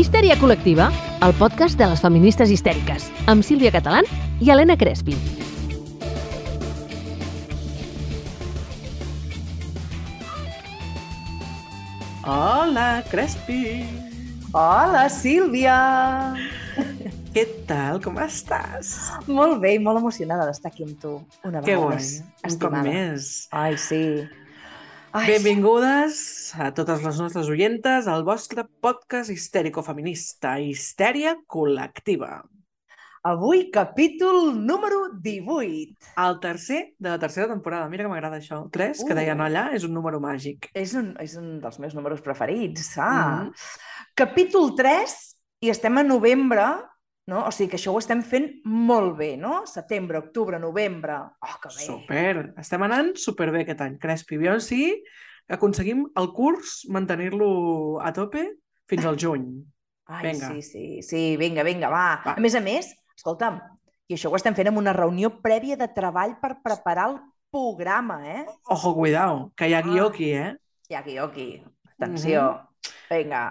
Histèria col·lectiva, el podcast de les feministes histèriques, amb Sílvia Catalán i Helena Crespi. Hola, Crespi! Hola, Sílvia! Què tal? Com estàs? Molt bé i molt emocionada d'estar aquí amb tu una Que vegada guai, més. un cop més. Ai, sí. Ai, Benvingudes a totes les nostres oientes al vostre podcast histèrico-feminista, Histèria Col·lectiva. Avui, capítol número 18. El tercer de la tercera temporada. Mira que m'agrada això. El 3, que Uh. deien allà, és un número màgic. És un, és un dels meus números preferits. Ah. Mhm. Capítol 3 i estem a novembre, no? O sigui que això ho estem fent molt bé, no? Setembre, octubre, novembre. Oh, que bé. Super. Estem anant superbé aquest any, Crespi. Aviam si aconseguim el curs mantenir-lo a tope fins al juny. Ai, Vinga. sí, sí, sí, vinga, vinga, va. Va. A més a més, escolta'm, i això ho estem fent amb una reunió prèvia de treball per preparar el programa, eh? Ojo, cuidao, que hi ha guió Ah. aquí, eh? I aquí, aquí. Atenció. Vinga.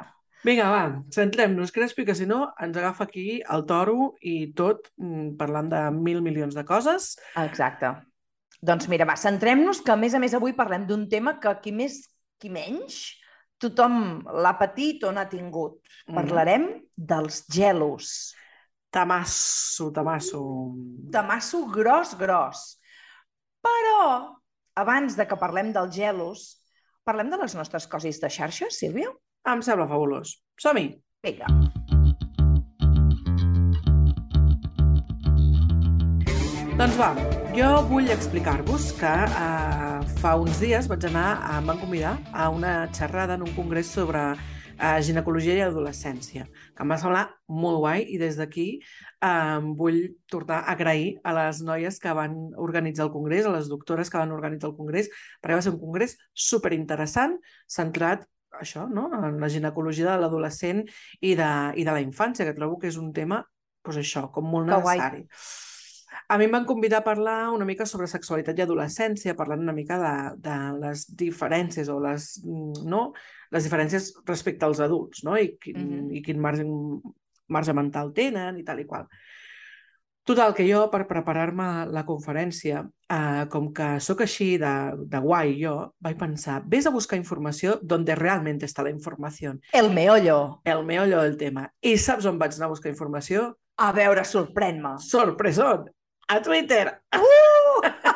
Vinga, va, centrem-nos, Crespi, que si no ens agafa aquí el toro i tot mm, parlant de mil milions de coses. Exacte. Doncs mira, va, centrem-nos que a més a més avui parlem d'un tema que qui més, qui menys, tothom l'ha patit o n'ha tingut. Mhm. Parlarem dels gelos. Tamasso, tamasso. Tamasso gros, gros. Però, abans de que parlem dels gelos, parlem de les nostres coses de xarxa, Sílvia? Em sembla fabulós. Som-hi! Vinga. Doncs va, jo vull explicar-vos que eh, fa uns dies vaig anar, em van convidar a una xerrada en un congrés sobre eh, ginecologia i adolescència, que em va semblar molt guai i des d'aquí eh, vull tornar a agrair a les noies que van organitzar el congrés, a les doctores que van organitzar el congrés, perquè va ser un congrés superinteressant, centrat això, no? en la ginecologia de l'adolescent i, de, i de la infància, que trobo que és un tema, doncs això, com molt Que guai. necessari. A mi em van convidar a parlar una mica sobre sexualitat i adolescència, parlant una mica de, de les diferències o les, mm, no? les diferències respecte als adults no? I, quin, Mhm. i quin marge, marge mental tenen i tal i qual. Total, que jo, per preparar-me la conferència, eh, com que sóc així de, de guai jo, vaig pensar, ves a buscar informació donde realmente está la informació. El meollo. El meollo del tema. I saps on vaig anar a buscar informació? A veure, sorprèn-me. Sorpresón! A Twitter! Uh!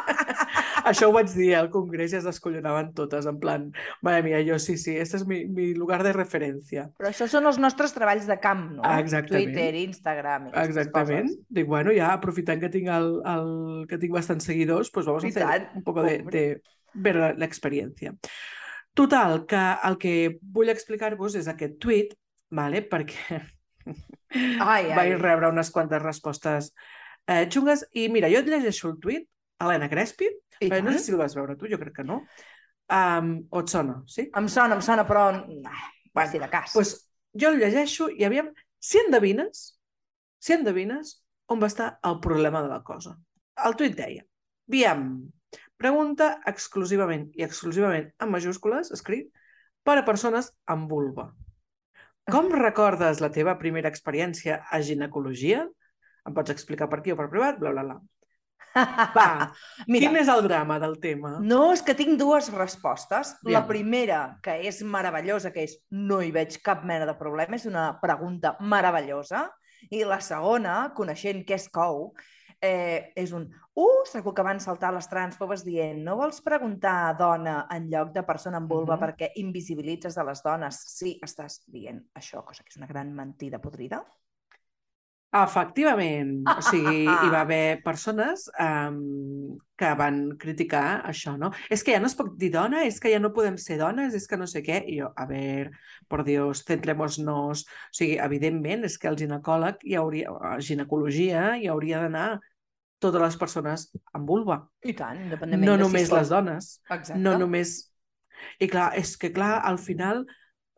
Això ho vaig dir al congrés i es descollonaven totes, en plan, madre mía, jo sí, sí, este és mi, mi lugar de referència. Però això són els nostres treballs de camp, no? Ah, exactament. Twitter, Instagram i Exactament. coses. Dic, bueno, ja aprofitant que tinc, el, el, que tinc bastants seguidors, pues vamos a I hacer tant, un poco de, de ver experiencia. Total, que el que vull explicar-vos és aquest tuit, vale? perquè Ai, ai. vaig rebre unes quantes respostes eh, xungues, i mira, jo et llegeixo el tuit, Helena Crespi, I Bé, no sé si el vas veure tu, jo crec que no. Um, o et sona, sí? Em sona, em sona, però... Ah, Bueno, si de cas. Doncs pues, jo el llegeixo i aviam, si endevines, si endevines on va estar el problema de la cosa. El tuit deia, Viam, pregunta exclusivament i exclusivament en majúscules, escrit, per a persones amb vulva. Com recordes la teva primera experiència a ginecologia? Em pots explicar per aquí o per privat? Bla, bla, bla. Va, Mira, quin és el drama del tema? no, és que tinc dues respostes. La Aviam. primera, que és meravellosa, que és no hi veig cap mena de problema, és una pregunta meravellosa. I la segona, coneixent què és cou, eh, és un uh, segur que van saltar les transfobes dient no vols preguntar dona en lloc de persona amb vulva Mhm. perquè invisibilitzes a les dones. Sí, estàs dient això, cosa que és una gran mentida podrida. Efectivament. O sigui, hi va haver persones um, que van criticar això, no? És que ja no es pot dir dona, és que ja no podem ser dones, és que no sé què. I jo, a veure, por Dios, centremos-nos. O sigui, evidentment, és que el ginecòleg hi hauria, ginecologia hi hauria d'anar totes les persones amb vulva. I tant, independentment No de només si les dones. Exacte. No només... I clar, és que clar, al final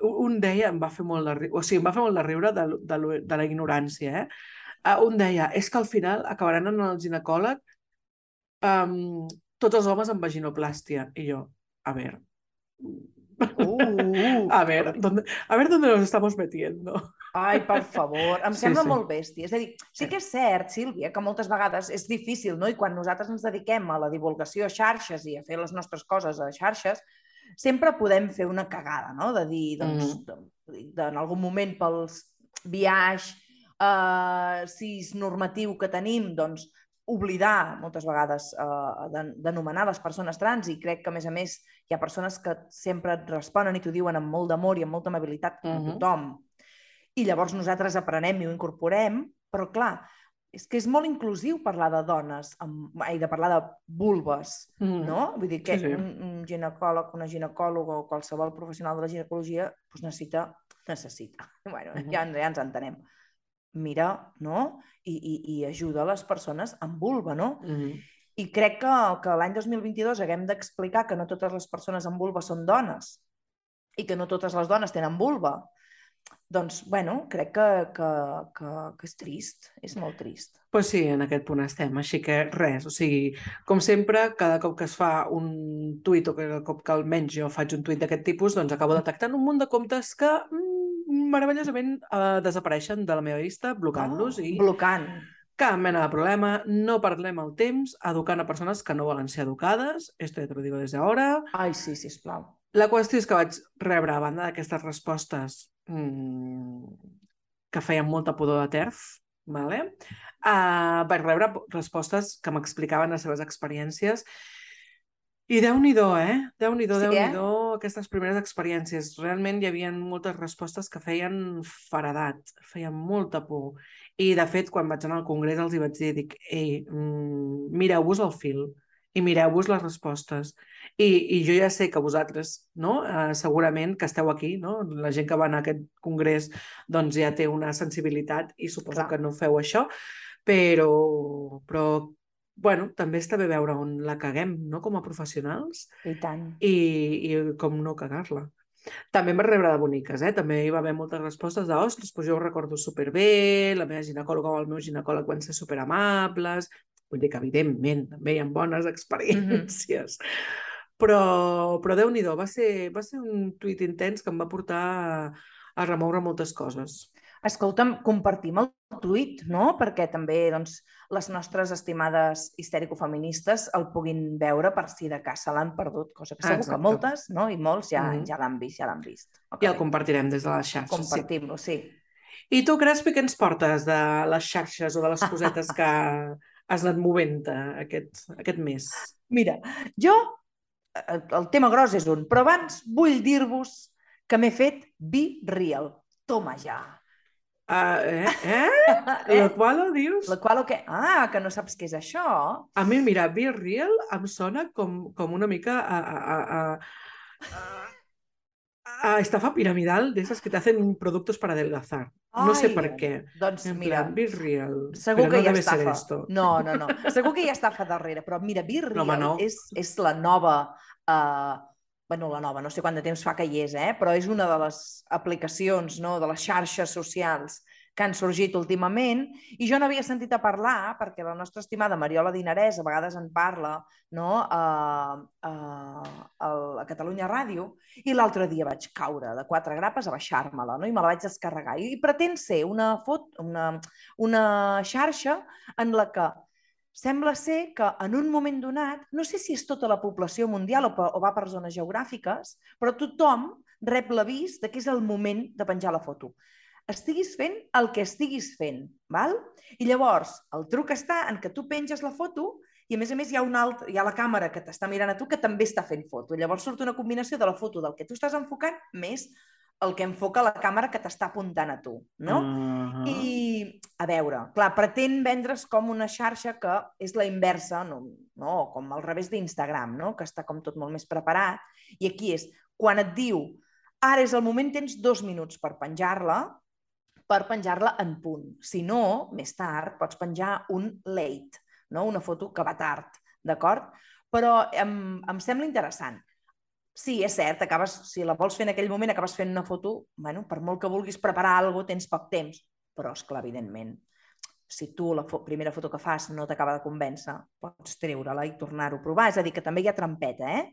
un deia, em va fer molt de riure, o sigui, em va fer molt de riure de, de, de la ignorància, eh? Uh, un deia, és que al final acabaran en el ginecòleg um, tots els homes amb vaginoplàstia. I jo, a veure, Uh, a ver, ¿dónde, a ver dónde nos estamos metiendo. Ai, per favor, em Sí, sembla sí. molt bèstia. És a dir, sí que és cert, Sílvia, que moltes vegades és difícil, no? I quan nosaltres ens dediquem a la divulgació a xarxes i a fer les nostres coses a xarxes, sempre podem fer una cagada, no? De dir, doncs, de, en algun moment pels viatge eh, sis normatiu que tenim, doncs, oblidar moltes vegades eh, de- d'anomenar les persones trans i crec que, a més a més, hi ha persones que sempre et responen i t'ho diuen amb molt d'amor i amb molta amabilitat, com Mhm. tothom. I llavors nosaltres aprenem i ho incorporem, però clar, és que és molt inclusiu parlar de dones, amb, ai, de parlar de vulves, Mm. no? Vull dir que Sí, sí. Un, un ginecòleg, una ginecòloga o qualsevol professional de la ginecologia doncs necessita, necessita, bueno, Mhm. ja, ja ens entenem, mira, no? I, i, i ajuda les persones amb vulva, no? Mm. I crec que, que l'any 2022 haguem d'explicar que no totes les persones amb vulva són dones i que no totes les dones tenen vulva. Doncs, bueno, crec que, que, que, que és trist, és molt trist. Pues sí, en aquest punt estem, així que res, o sigui, com sempre, cada cop que es fa un tuit o cada cop que almenys jo faig un tuit d'aquest tipus, doncs acabo detectant un munt de comptes que mm, meravellosament eh, desapareixen de la meva vista, blocant-los i Blocant. cap mena de problema, no perdem el temps educant a persones que no volen ser educades, esto ja te lo digo desde ahora, Ai, sí, sisplau. la qüestió és que vaig rebre, a banda d'aquestes respostes que feien molta pudor de terf, vale? uh, vaig rebre respostes que m'explicaven les seves experiències i déu-n'hi-do, eh? Déu-n'hi-do, Sí, déu-n'hi-do, aquestes primeres experiències. Realment hi havia moltes respostes que feien faredat, feien molta por. I, de fet, quan vaig anar al congrés els hi vaig dir, dic, ei, mm, mireu-vos el fil i mireu-vos les respostes. I, I jo ja sé que vosaltres, no? Eh, segurament que esteu aquí, no? La gent que va anar a aquest congrés doncs ja té una sensibilitat i suposo Clar. que no feu això, però, però bueno, també està bé veure on la caguem, no?, com a professionals I tant. i, i com no cagar-la. També em va rebre de boniques, eh? També hi va haver moltes respostes de ostres, doncs jo ho recordo superbé, la meva ginecòloga o el meu ginecòleg van ser superamables... Vull dir que, evidentment, també hi ha bones experiències. Però, però Déu-n'hi-do, va, ser, va ser un tuit intens que em va portar a, a remoure moltes coses. Escolta'm, compartim el tuit, no? Perquè també doncs, les nostres estimades histèrico-feministes el puguin veure per si de cas se l'han perdut, cosa que segur Exacte. que moltes, no? I molts ja, Mhm. ja l'han vist, ja l'han vist. I el compartirem des de les xarxes. Sí. Compartim-lo, sí. I tu, Crespi, què ens portes de les xarxes o de les cosetes que has anat movent aquest, aquest mes? Mira, jo, eh, el tema gros és un, però abans vull dir-vos que m'he fet Be Real. Toma ja. Uh, eh? eh? Eh? La qual ho dius? La qual o què? Ah, que no saps què és això? A mi, mira, Be Real em sona com, com una mica a, a, a, a, a estafa piramidal de esas que te hacen productos para adelgazar. No sé Ai, per què. Doncs En mira, plan, Be Real. Segur que no hi ha estafa. esto. No, no, no. Segur que hi ha estafa darrere, però mira, Be Real home, no. és, és la nova... Uh, bueno, la nova, no sé quant de temps fa que hi és, eh? però és una de les aplicacions, no? de les xarxes socials que han sorgit últimament, i jo no havia sentit a parlar, perquè la nostra estimada Mariola Dinarès a vegades en parla no? a, a, a, Catalunya Ràdio, i l'altre dia vaig caure de quatre grapes a baixar-me-la, no? i me la vaig descarregar. I pretén ser una, fot, una, una xarxa en la que sembla ser que en un moment donat, no sé si és tota la població mundial o, pa- o va per zones geogràfiques, però tothom rep l'avís de que és el moment de penjar la foto. Estiguis fent el que estiguis fent, val? I llavors, el truc està en que tu penges la foto i a més a més hi ha, una altra, hi ha la càmera que t'està mirant a tu que també està fent foto. Llavors surt una combinació de la foto del que tu estàs enfocant més el que enfoca la càmera que t'està apuntant a tu, no? Uh I, a veure, clar, pretén vendre's com una xarxa que és la inversa, no, no com al revés d'Instagram, no? que està com tot molt més preparat. I aquí és, quan et diu, ara és el moment, tens dos minuts per penjar-la, per penjar-la en punt. Si no, més tard, pots penjar un late, no? una foto que va tard, d'acord? Però em, em sembla interessant. Sí, és cert, acabes, si la vols fer en aquell moment, acabes fent una foto, bueno, per molt que vulguis preparar alguna cosa, tens poc temps. Però, esclar, evidentment, si tu la fo primera foto que fas no t'acaba de convèncer, pots treure-la i tornar-ho a provar. És a dir, que també hi ha trampeta, eh?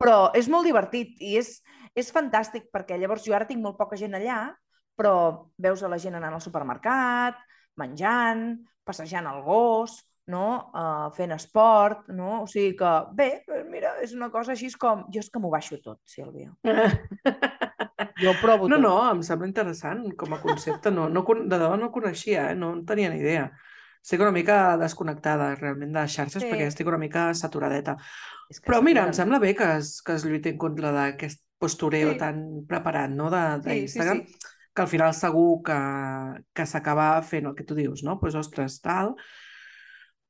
Però és molt divertit i és, és fantàstic perquè llavors jo ara tinc molt poca gent allà, però veus a la gent anant al supermercat, menjant, passejant el gos, no? Uh, fent esport, no? O sigui que, bé, mira, és una cosa així com... Jo és que m'ho baixo tot, Sílvia. Jo provo No, tot. no, em sembla interessant com a concepte. No, no, de debò no coneixia, eh? no en tenia ni idea. Estic una mica desconnectada realment de les xarxes Sí. perquè estic una mica saturadeta. És que Però mira, em sembla bé que es, que es lluiti en contra d'aquest postureo Sí. tan preparat no? de- Sí, sí, d'Instagram, sí. Que al final segur que, que s'acaba fent el que tu dius, no? Doncs, pues, ostres, tal...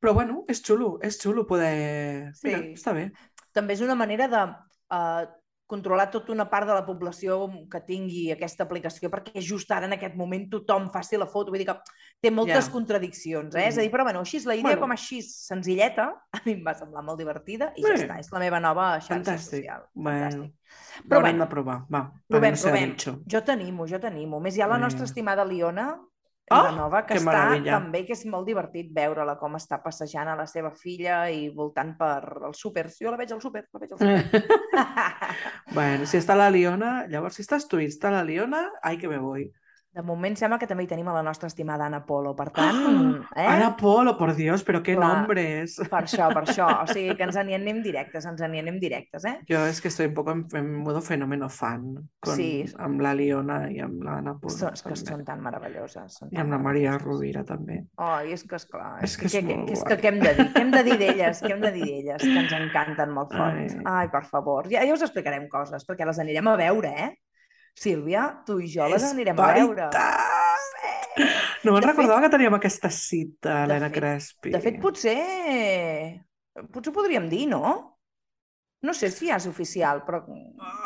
Però bueno, és xulo, és xulo poder... Mira, Sí. està bé. També és una manera de uh, controlar tota una part de la població que tingui aquesta aplicació, perquè just ara, en aquest moment, tothom faci la foto. Vull dir que té moltes Ja. contradiccions, eh? És a Mm. dir, però bueno, així, la idea Bueno. com així senzilleta, a mi em va semblar molt divertida i ja Bé. està, és la meva nova xarxa Fantàstic. social. Bueno, Fantàstic. Però Però haurem bé, de provar, va. provem, provem. Jo t'animo, jo t'animo. Més hi ha la nostra estimada Liona, Oh, la nova, que que està meravella. també, que és molt divertit veure-la com està passejant a la seva filla i voltant per el súper. Jo la veig al súper, la veig al súper. Bueno, si està la Liona, llavors si estàs tu i està la Liona, ai que me voy. De moment sembla que també hi tenim a la nostra estimada Anna Polo, per tant, eh? Ana Polo, por Dios, pero qué Clar. nombres. Per això, per això. O sigui que ens n'hi anem directes, ens n'hi anem directes, eh? Yo es que estoy un poco en, en modo fenómeno fan con, Sí. amb la Liona i amb la Ana Polo. Són, és que són tan meravelloses. Són I tan amb la Maria. Rovira també. Ai, és que esclar, és, És que, que és que, que, és que què hem de dir? Què hem de dir d'elles? Què hem de dir d'elles? Que ens encanten molt fort. Ai. Ai, per favor. Ja, ja us explicarem coses, perquè les anirem a veure, eh? Sílvia, tu i jo les És anirem a veure. No me'n De fet- recordava que teníem aquesta cita, Helena fet- Crespi. De fet, potser... Potser podríem dir, no? No sé si ja és oficial, però...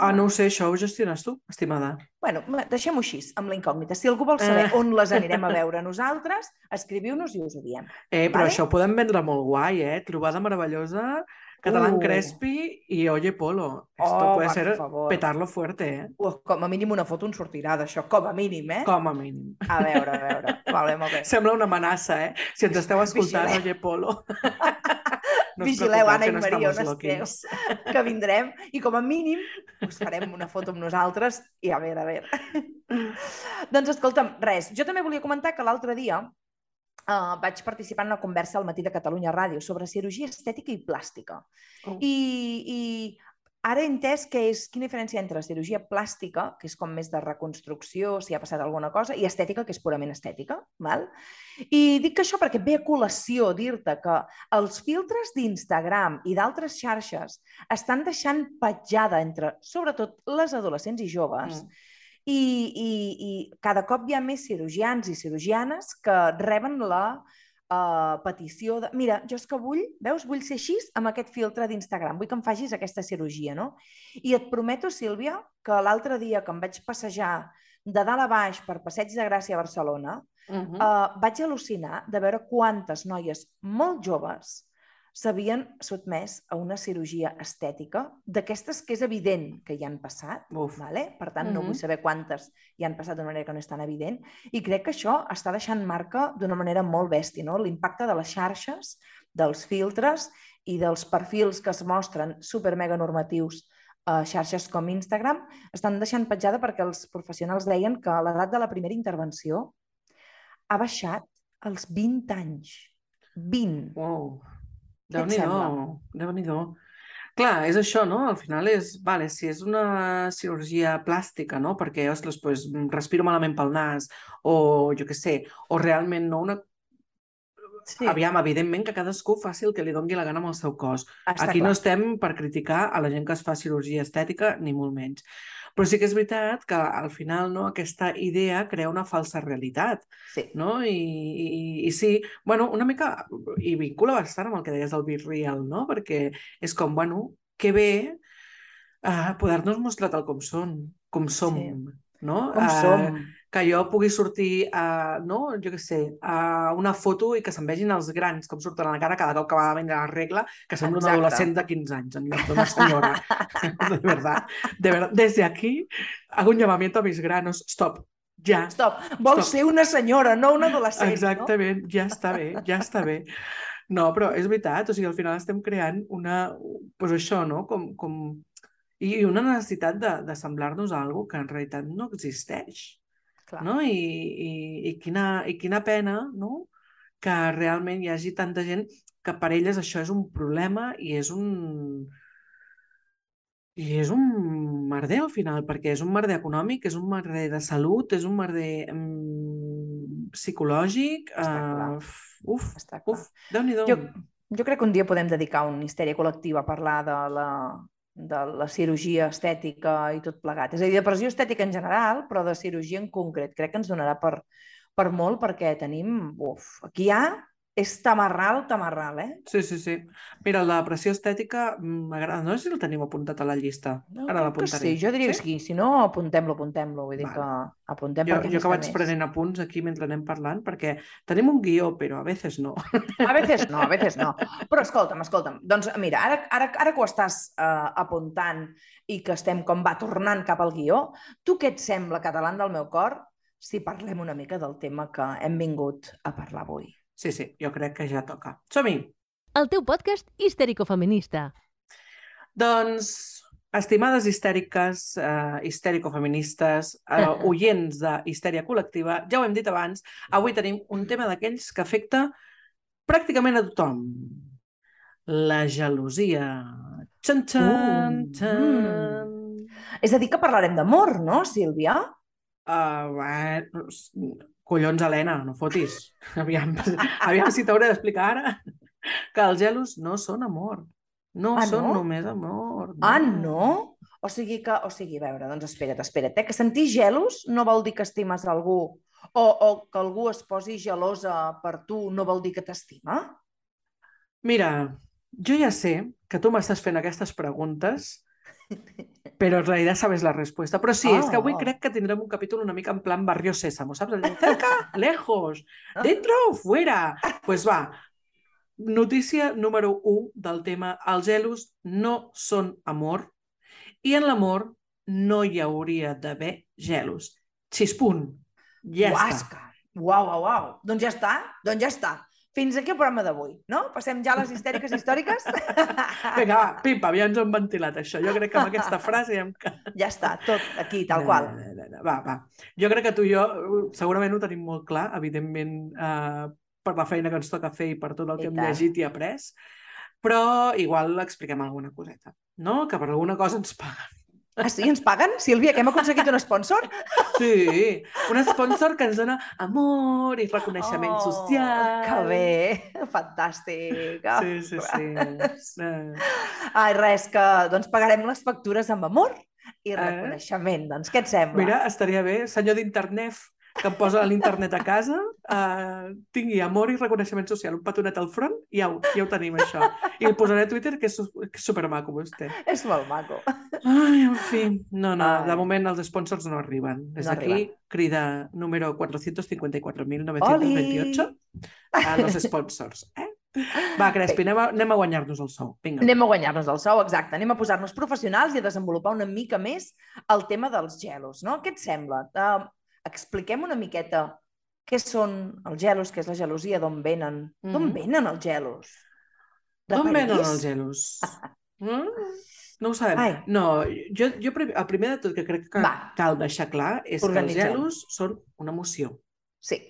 Ah, no ho sé, això ho gestiones tu, estimada. Bueno, deixem-ho així, amb la incògnita. Si algú vol saber Ah. on les anirem a veure nosaltres, escriviu-nos i us ho diem. Eh, però Vale. això ho podem vendre molt guai, eh? Trobada meravellosa, Catalán Uh. Crespi i Oye Polo. Esto Oh, puede ser favor. petarlo fuerte, eh? Uh, com a mínim una foto en sortirà d'això, com a mínim, eh? Com a mínim. A veure, a veure. Vale, molt bé. Sembla una amenaça, eh? Si ens esteu escoltant, Vigileu. Oye Polo. No Vigileu, Anna i no Maria, on esteu, que vindrem i com a mínim us farem una foto amb nosaltres i a veure, a veure. doncs escolta'm, res, jo també volia comentar que l'altre dia uh, vaig participar en una conversa al Matí de Catalunya Ràdio sobre cirurgia estètica i plàstica. Oh. I, i ara he entès que és quina diferència entre cirurgia plàstica, que és com més de reconstrucció, si ha passat alguna cosa, i estètica, que és purament estètica. Val? I dic que això perquè ve a col·lació dir-te que els filtres d'Instagram i d'altres xarxes estan deixant petjada entre, sobretot, les adolescents i joves, Mm. I, i, i cada cop hi ha més cirurgians i cirurgianes que reben la uh, petició de... Mira, jo és que vull, veus, vull ser així amb aquest filtre d'Instagram, vull que em facis aquesta cirurgia, no? I et prometo, Sílvia, que l'altre dia que em vaig passejar de dalt a baix per Passeig de Gràcia a Barcelona, Mhm. uh, vaig al·lucinar de veure quantes noies molt joves s'havien sotmès a una cirurgia estètica d'aquestes que és evident que hi han passat, Uf. vale? per tant no Mhm. vull saber quantes hi han passat d'una manera que no és tan evident, i crec que això està deixant marca d'una manera molt bèstia, no? l'impacte de les xarxes, dels filtres i dels perfils que es mostren super mega normatius a xarxes com Instagram, estan deixant petjada perquè els professionals deien que l'edat de la primera intervenció ha baixat als 20 anys. 20. Wow. Déu-n'hi-do, déu nhi déu Clar, és això, no? Al final és, vale, si és una cirurgia plàstica, no? Perquè, ostres, pues, respiro malament pel nas, o jo què sé, o realment no una... Sí, Aviam, evidentment que cadascú faci el que li dongui la gana amb el seu cos. està Aquí clar. no estem per criticar a la gent que es fa cirurgia estètica, ni molt menys. Però sí que és veritat que al final no, aquesta idea crea una falsa realitat Sí. no? I, i, i sí, bueno, una mica, i vincula bastant amb el que deies del Be Real, no? Perquè és com, bueno, que bé uh, poder-nos mostrar tal com són, com som, Sí. no? Com Eh, som? Que jo pugui sortir a, no, jo què sé, a una foto i que se'n vegin els grans com surten a la cara cada cop que va a vindre la regla, que sembla Exacte. adolescent de 15 anys en lloc d'una senyora. de verdad, de verdad. Desde aquí hago un llamamiento a mis granos. Stop, ja. Stop, vols Stop. ser una senyora, no una adolescent, Exactament, ja està bé, ja està bé. No, però és veritat, o sigui, al final estem creant una... Pues això, no? Com, com... I una necessitat de, de semblar-nos a algo que en realitat no existeix. No? Clar. no? I, i, i, quina, i quina pena no? que realment hi hagi tanta gent que per elles això és un problema i és un... I és un merder al final, perquè és un merder econòmic, és un merder de salut, és un merder mm, psicològic. Està clar. Uh, uf, Està uf, déu-n'hi-do. Jo, jo crec que un dia podem dedicar una histèria col·lectiva a parlar de la, de la cirurgia estètica i tot plegat. És a dir, depressió estètica en general, però de cirurgia en concret. Crec que ens donarà per, per molt perquè tenim... Uf, aquí hi ha és tamarral, tamarral, eh? Sí, sí, sí. Mira, la depressió estètica mm, m'agrada. No sé si el tenim apuntat a la llista. No, Ara que l'apuntaré. sí, jo diria que sí. Si no, apuntem-lo, apuntem-lo. Vull dir Val. que apuntem Jo, jo que vaig més. prenent apunts aquí mentre anem parlant, perquè tenim un guió, però a veces no. A veces no, a veces no. Però escolta'm, escolta'm. Doncs mira, ara, ara, ara que ho estàs uh, apuntant i que estem com va tornant cap al guió, tu què et sembla, català del meu cor, si parlem una mica del tema que hem vingut a parlar avui? Sí, sí, jo crec que ja toca. Som-hi! El teu podcast histèrico-feminista. Doncs, estimades histèriques, eh, histèrico-feministes, eh, oients de histèria col·lectiva, ja ho hem dit abans, avui tenim un tema d'aquells que afecta pràcticament a tothom. La gelosia. Txan, txan, Uh, txan. És a dir, que parlarem d'amor, no, Sílvia? Uh, bueno, collons, Helena, no fotis. Aviam, aviam si t'hauré d'explicar ara que els gelos no són amor. No Ah, són no? només amor. Ah, no? O sigui que, o sigui, a veure, doncs espera't, espera't, eh? que sentir gelos no vol dir que estimes algú o, o que algú es posi gelosa per tu no vol dir que t'estima? Mira, jo ja sé que tu m'estàs fent aquestes preguntes, però en realitat sabes la respuesta. Però sí, és que avui Oh. crec que tindrem un capítol una mica en plan Barrio Sésamo, saps? Allò, Cerca, lejos, dentro, fuera. Pues va, notícia número 1 del tema Els gelos no són amor i en l'amor no hi hauria d'haver gelos. Xispunt. Ja està. Guasca! Uau, uau, uau. Doncs ja està, doncs ja està. Fins aquí el programa d'avui, no? Passem ja a les histèriques històriques? Vinga, va, pimpa, ja ens hem ventilat, això. Jo crec que amb aquesta frase ja hem... ja està, tot aquí, tal No, qual. no, no, no. Va, va. Jo crec que tu i jo uh, segurament ho tenim molt clar, evidentment, eh, per la feina que ens toca fer i per tot el que I hem tant. llegit i après, però igual expliquem alguna coseta, no? Que per alguna cosa ens paguen. Ah, sí? Ens paguen? Sílvia, que hem aconseguit un sponsor? Sí, un sponsor que ens dona amor i reconeixement social. Oh, Que bé, fantàstic. Sí, sí, sí. Eh, Ai, res, que doncs pagarem les factures amb amor i Eh? reconeixement. Doncs què et sembla? Mira, estaria bé, senyor d'internet, que em posa l'internet a casa, eh, tingui amor i reconeixement social, un petonet al front, i ja ho, ja ho tenim, això. I el posaré a Twitter, que és, que és supermaco, vostè. És molt maco. Ai, en fi, no, no, Ai. de moment els sponsors no arriben. Des No d'aquí, crida número 454.928 a los sponsors. Eh? Va, Crespi, anem a, anem a guanyar-nos el sou. Vinga. Anem a guanyar-nos el sou, exacte. Anem a posar-nos professionals i a desenvolupar una mica més el tema dels gelos, no? Què et sembla? Uh, expliquem una miqueta què són els gelos, què és la gelosia, d'on venen. D'on Mhm. venen els gelos? D'on venen els gelos? Mm? No ho sabem. Ai. No, jo, jo el primer de tot que crec que Va. cal deixar clar és que els gelos són una emoció. Sí.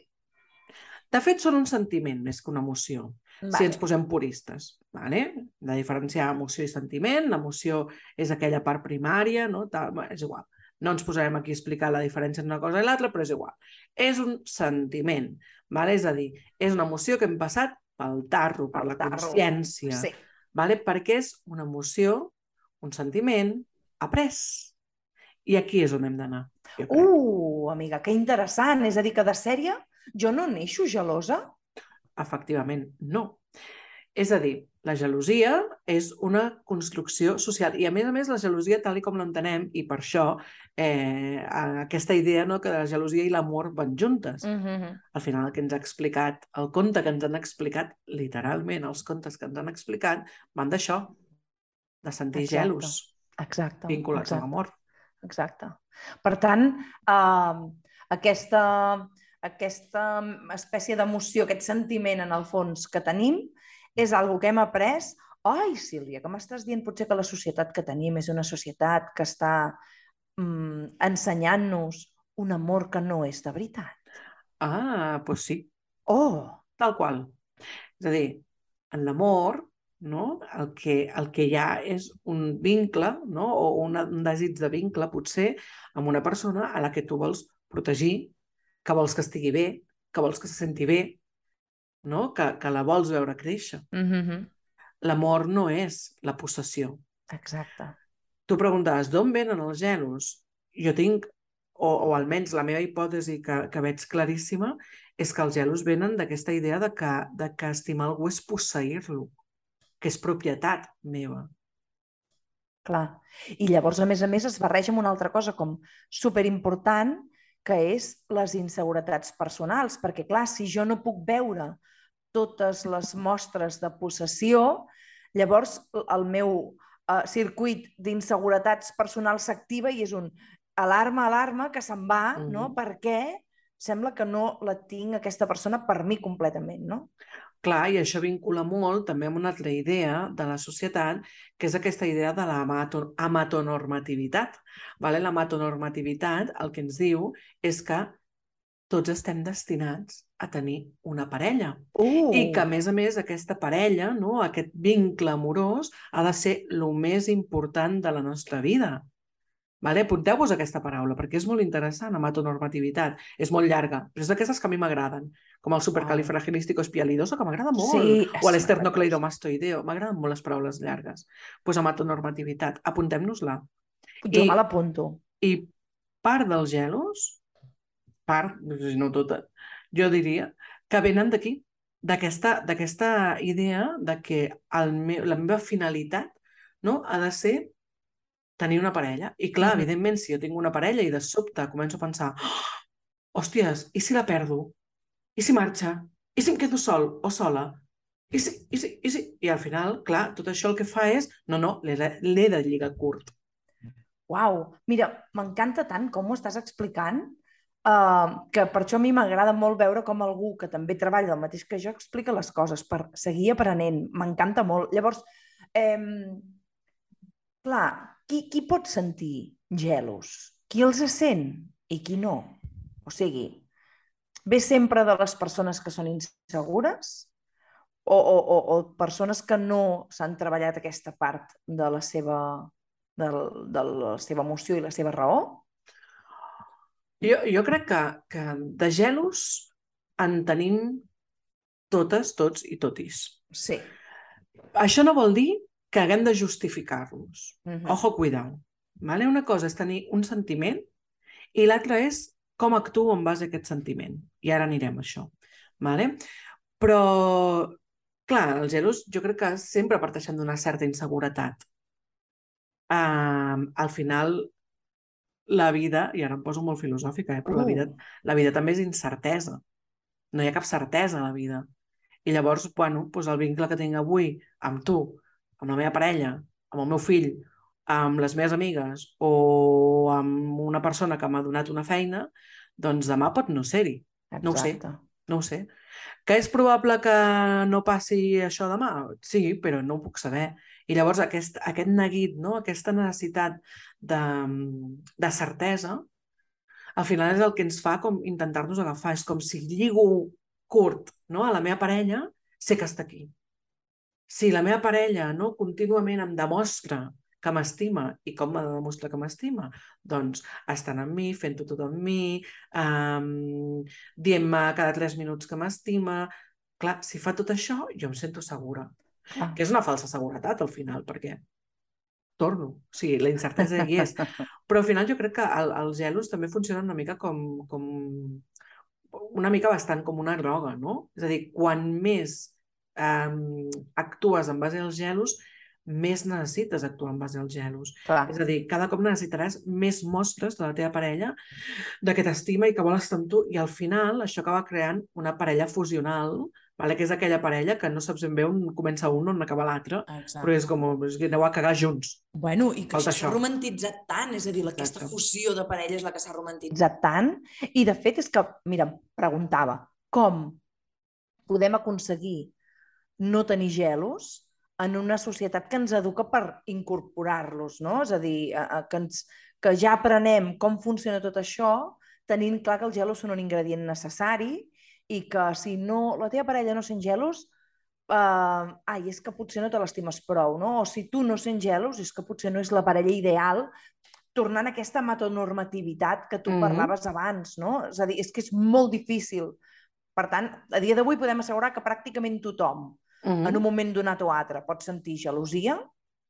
De fet, són un sentiment més que una emoció, Vale. si ens posem puristes. Vale? De diferenciar emoció i sentiment, l'emoció és aquella part primària, no? Tal, és igual. No ens posarem aquí a explicar la diferència entre una cosa i l'altra, però és igual. És un sentiment, vale? és a dir, és una emoció que hem passat pel tarro, per la tarro. consciència. Sí. vale? perquè és una emoció, un sentiment après. I aquí és on hem d'anar. Uh, amiga, que interessant. És a dir, que de sèrie jo no neixo gelosa? Efectivament, no. És a dir, la gelosia és una construcció social i, a més a més, la gelosia, tal i com l'entenem, i per això eh, aquesta idea no, que la gelosia i l'amor van juntes. Mm -hmm. Al final, el que ens ha explicat, el conte que ens han explicat, literalment, els contes que ens han explicat, van d'això, de sentir Exacte. gelos Exacte. vinculats a exacte. l'amor. Exacte. Per tant, eh, aquesta, aquesta espècie d'emoció, aquest sentiment en el fons que tenim, és algo que hem après. Ai, Sílvia, que m'estàs dient potser que la societat que tenim és una societat que està mm, ensenyant-nos un amor que no és de veritat. Ah, doncs sí, Oh, tal qual. És a dir, en l'amor, no? el, que, el que hi ha és un vincle, no? o una, un desig de vincle, potser, amb una persona a la que tu vols protegir, que vols que estigui bé, que vols que se senti bé, no? que, que la vols veure créixer. mm -hmm. L'amor no és la possessió. exacte. Tu preguntaves, d'on venen els gelos? Jo tinc, o, o almenys la meva hipòtesi que, que veig claríssima, és que els gelos venen d'aquesta idea de que, de que estimar algú és posseir-lo, que és propietat meva. Clar. I llavors, a més a més, es barreja amb una altra cosa com superimportant, que és les inseguretats personals, perquè, clar, si jo no puc veure totes les mostres de possessió, llavors el meu uh, circuit d'inseguretats personals s'activa i és un alarma, alarma, que se'n va, mm. no? Perquè sembla que no la tinc aquesta persona per mi completament, no? Clar, i això vincula molt també amb una altra idea de la societat, que és aquesta idea de la amatonormativitat. Vale? La el que ens diu és que tots estem destinats a tenir una parella. Uh. I que, a més a més, aquesta parella, no, aquest vincle amorós, ha de ser el més important de la nostra vida. Vale? Apunteu-vos aquesta paraula, perquè és molt interessant, amatonormativitat. És molt llarga, però és d'aquestes que a mi m'agraden, com el supercalifragilístico espialidoso, que m'agrada molt, Sí, o l'esternocleidomastoideo, m'agraden molt les paraules llargues. Doncs pues amatonormativitat, apuntem-nos-la. Jo I- me l'apunto. I part dels gelos, part, no tota, jo diria, que venen d'aquí, d'aquesta idea de que el meu, la meva finalitat no, ha de ser tenir una parella. I clar, Mhm. evidentment, si jo tinc una parella i de sobte començo a pensar oh, hòsties, i si la perdo? I si marxa? I si em quedo sol o sola? I si, i si, i si? I al final, clar, tot això el que fa és no, no, l'he de, l'he de lligar curt. Uau, mira, m'encanta tant com ho estàs explicant, uh, que per això a mi m'agrada molt veure com algú que també treballa el mateix que jo explica les coses, per seguir aprenent. M'encanta molt. Llavors, eh, clar, qui, qui pot sentir gelos? Qui els sent i qui no? O sigui, ve sempre de les persones que són insegures o, o, o, o persones que no s'han treballat aquesta part de la seva de, de la seva emoció i la seva raó? Jo, jo crec que, que de gelos en tenim totes, tots i totis. Sí. Això no vol dir que haguem de justificar-los. Mhm. Ojo, cuidao. Vale? Una cosa és tenir un sentiment i l'altra és com actuo en base a aquest sentiment. I ara anirem a això. Vale? Però, clar, els gelos jo crec que sempre parteixen d'una certa inseguretat. Um, al final, la vida, i ara em poso molt filosòfica, eh, però la, Uh. vida, la vida també és incertesa. No hi ha cap certesa a la vida. I llavors, bueno, doncs el vincle que tinc avui amb tu, amb la meva parella, amb el meu fill, amb les meves amigues o amb una persona que m'ha donat una feina, doncs demà pot no ser-hi. No ho sé. No ho sé. Que és probable que no passi això demà? Sí, però no ho puc saber. I llavors aquest, aquest neguit, no? aquesta necessitat de, de certesa, al final és el que ens fa com intentar-nos agafar. És com si lligo curt no? a la meva parella, sé que està aquí. Si la meva parella no, contínuament em demostra que m'estima i com m'ha de demostrar que m'estima? Doncs estant amb mi, fent-ho tot amb mi, um, dient-me cada tres minuts que m'estima... Clar, si fa tot això, jo em sento segura. Clar. Que és una falsa seguretat, al final, perquè torno. O sigui, la incertesa hi és. Però al final jo crec que el, els gelos també funcionen una mica com, com una mica bastant com una droga, no? És a dir, quan més um, actues en base als gelos, més necessites actuar en base als gelos. Clar. És a dir, cada cop necessitaràs més mostres de la teva parella de que t'estima i que vol estar amb tu i al final això acaba creant una parella fusional, vale? que és aquella parella que no saps ben bé on comença un on acaba l'altre, però és com és que aneu a cagar junts. Bueno, i que s'ha romantitzat tant, és a dir, aquesta Exacte. fusió de parella és la que s'ha romantitzat. Tant. I, de fet, és que, mira, preguntava, com podem aconseguir no tenir gelos en una societat que ens educa per incorporar-los, no? És a dir, a, a, que, ens, que ja aprenem com funciona tot això, tenint clar que els gelos són un ingredient necessari i que si no, la teva parella no sent gelos, uh, ai, és que potser no te l'estimes prou, no? O si tu no sents gelos, és que potser no és la parella ideal, tornant a aquesta metonormativitat que tu mm. -hmm. parlaves abans, no? És a dir, és que és molt difícil. Per tant, a dia d'avui podem assegurar que pràcticament tothom, Mhm. en un moment donat o altre, pot sentir gelosia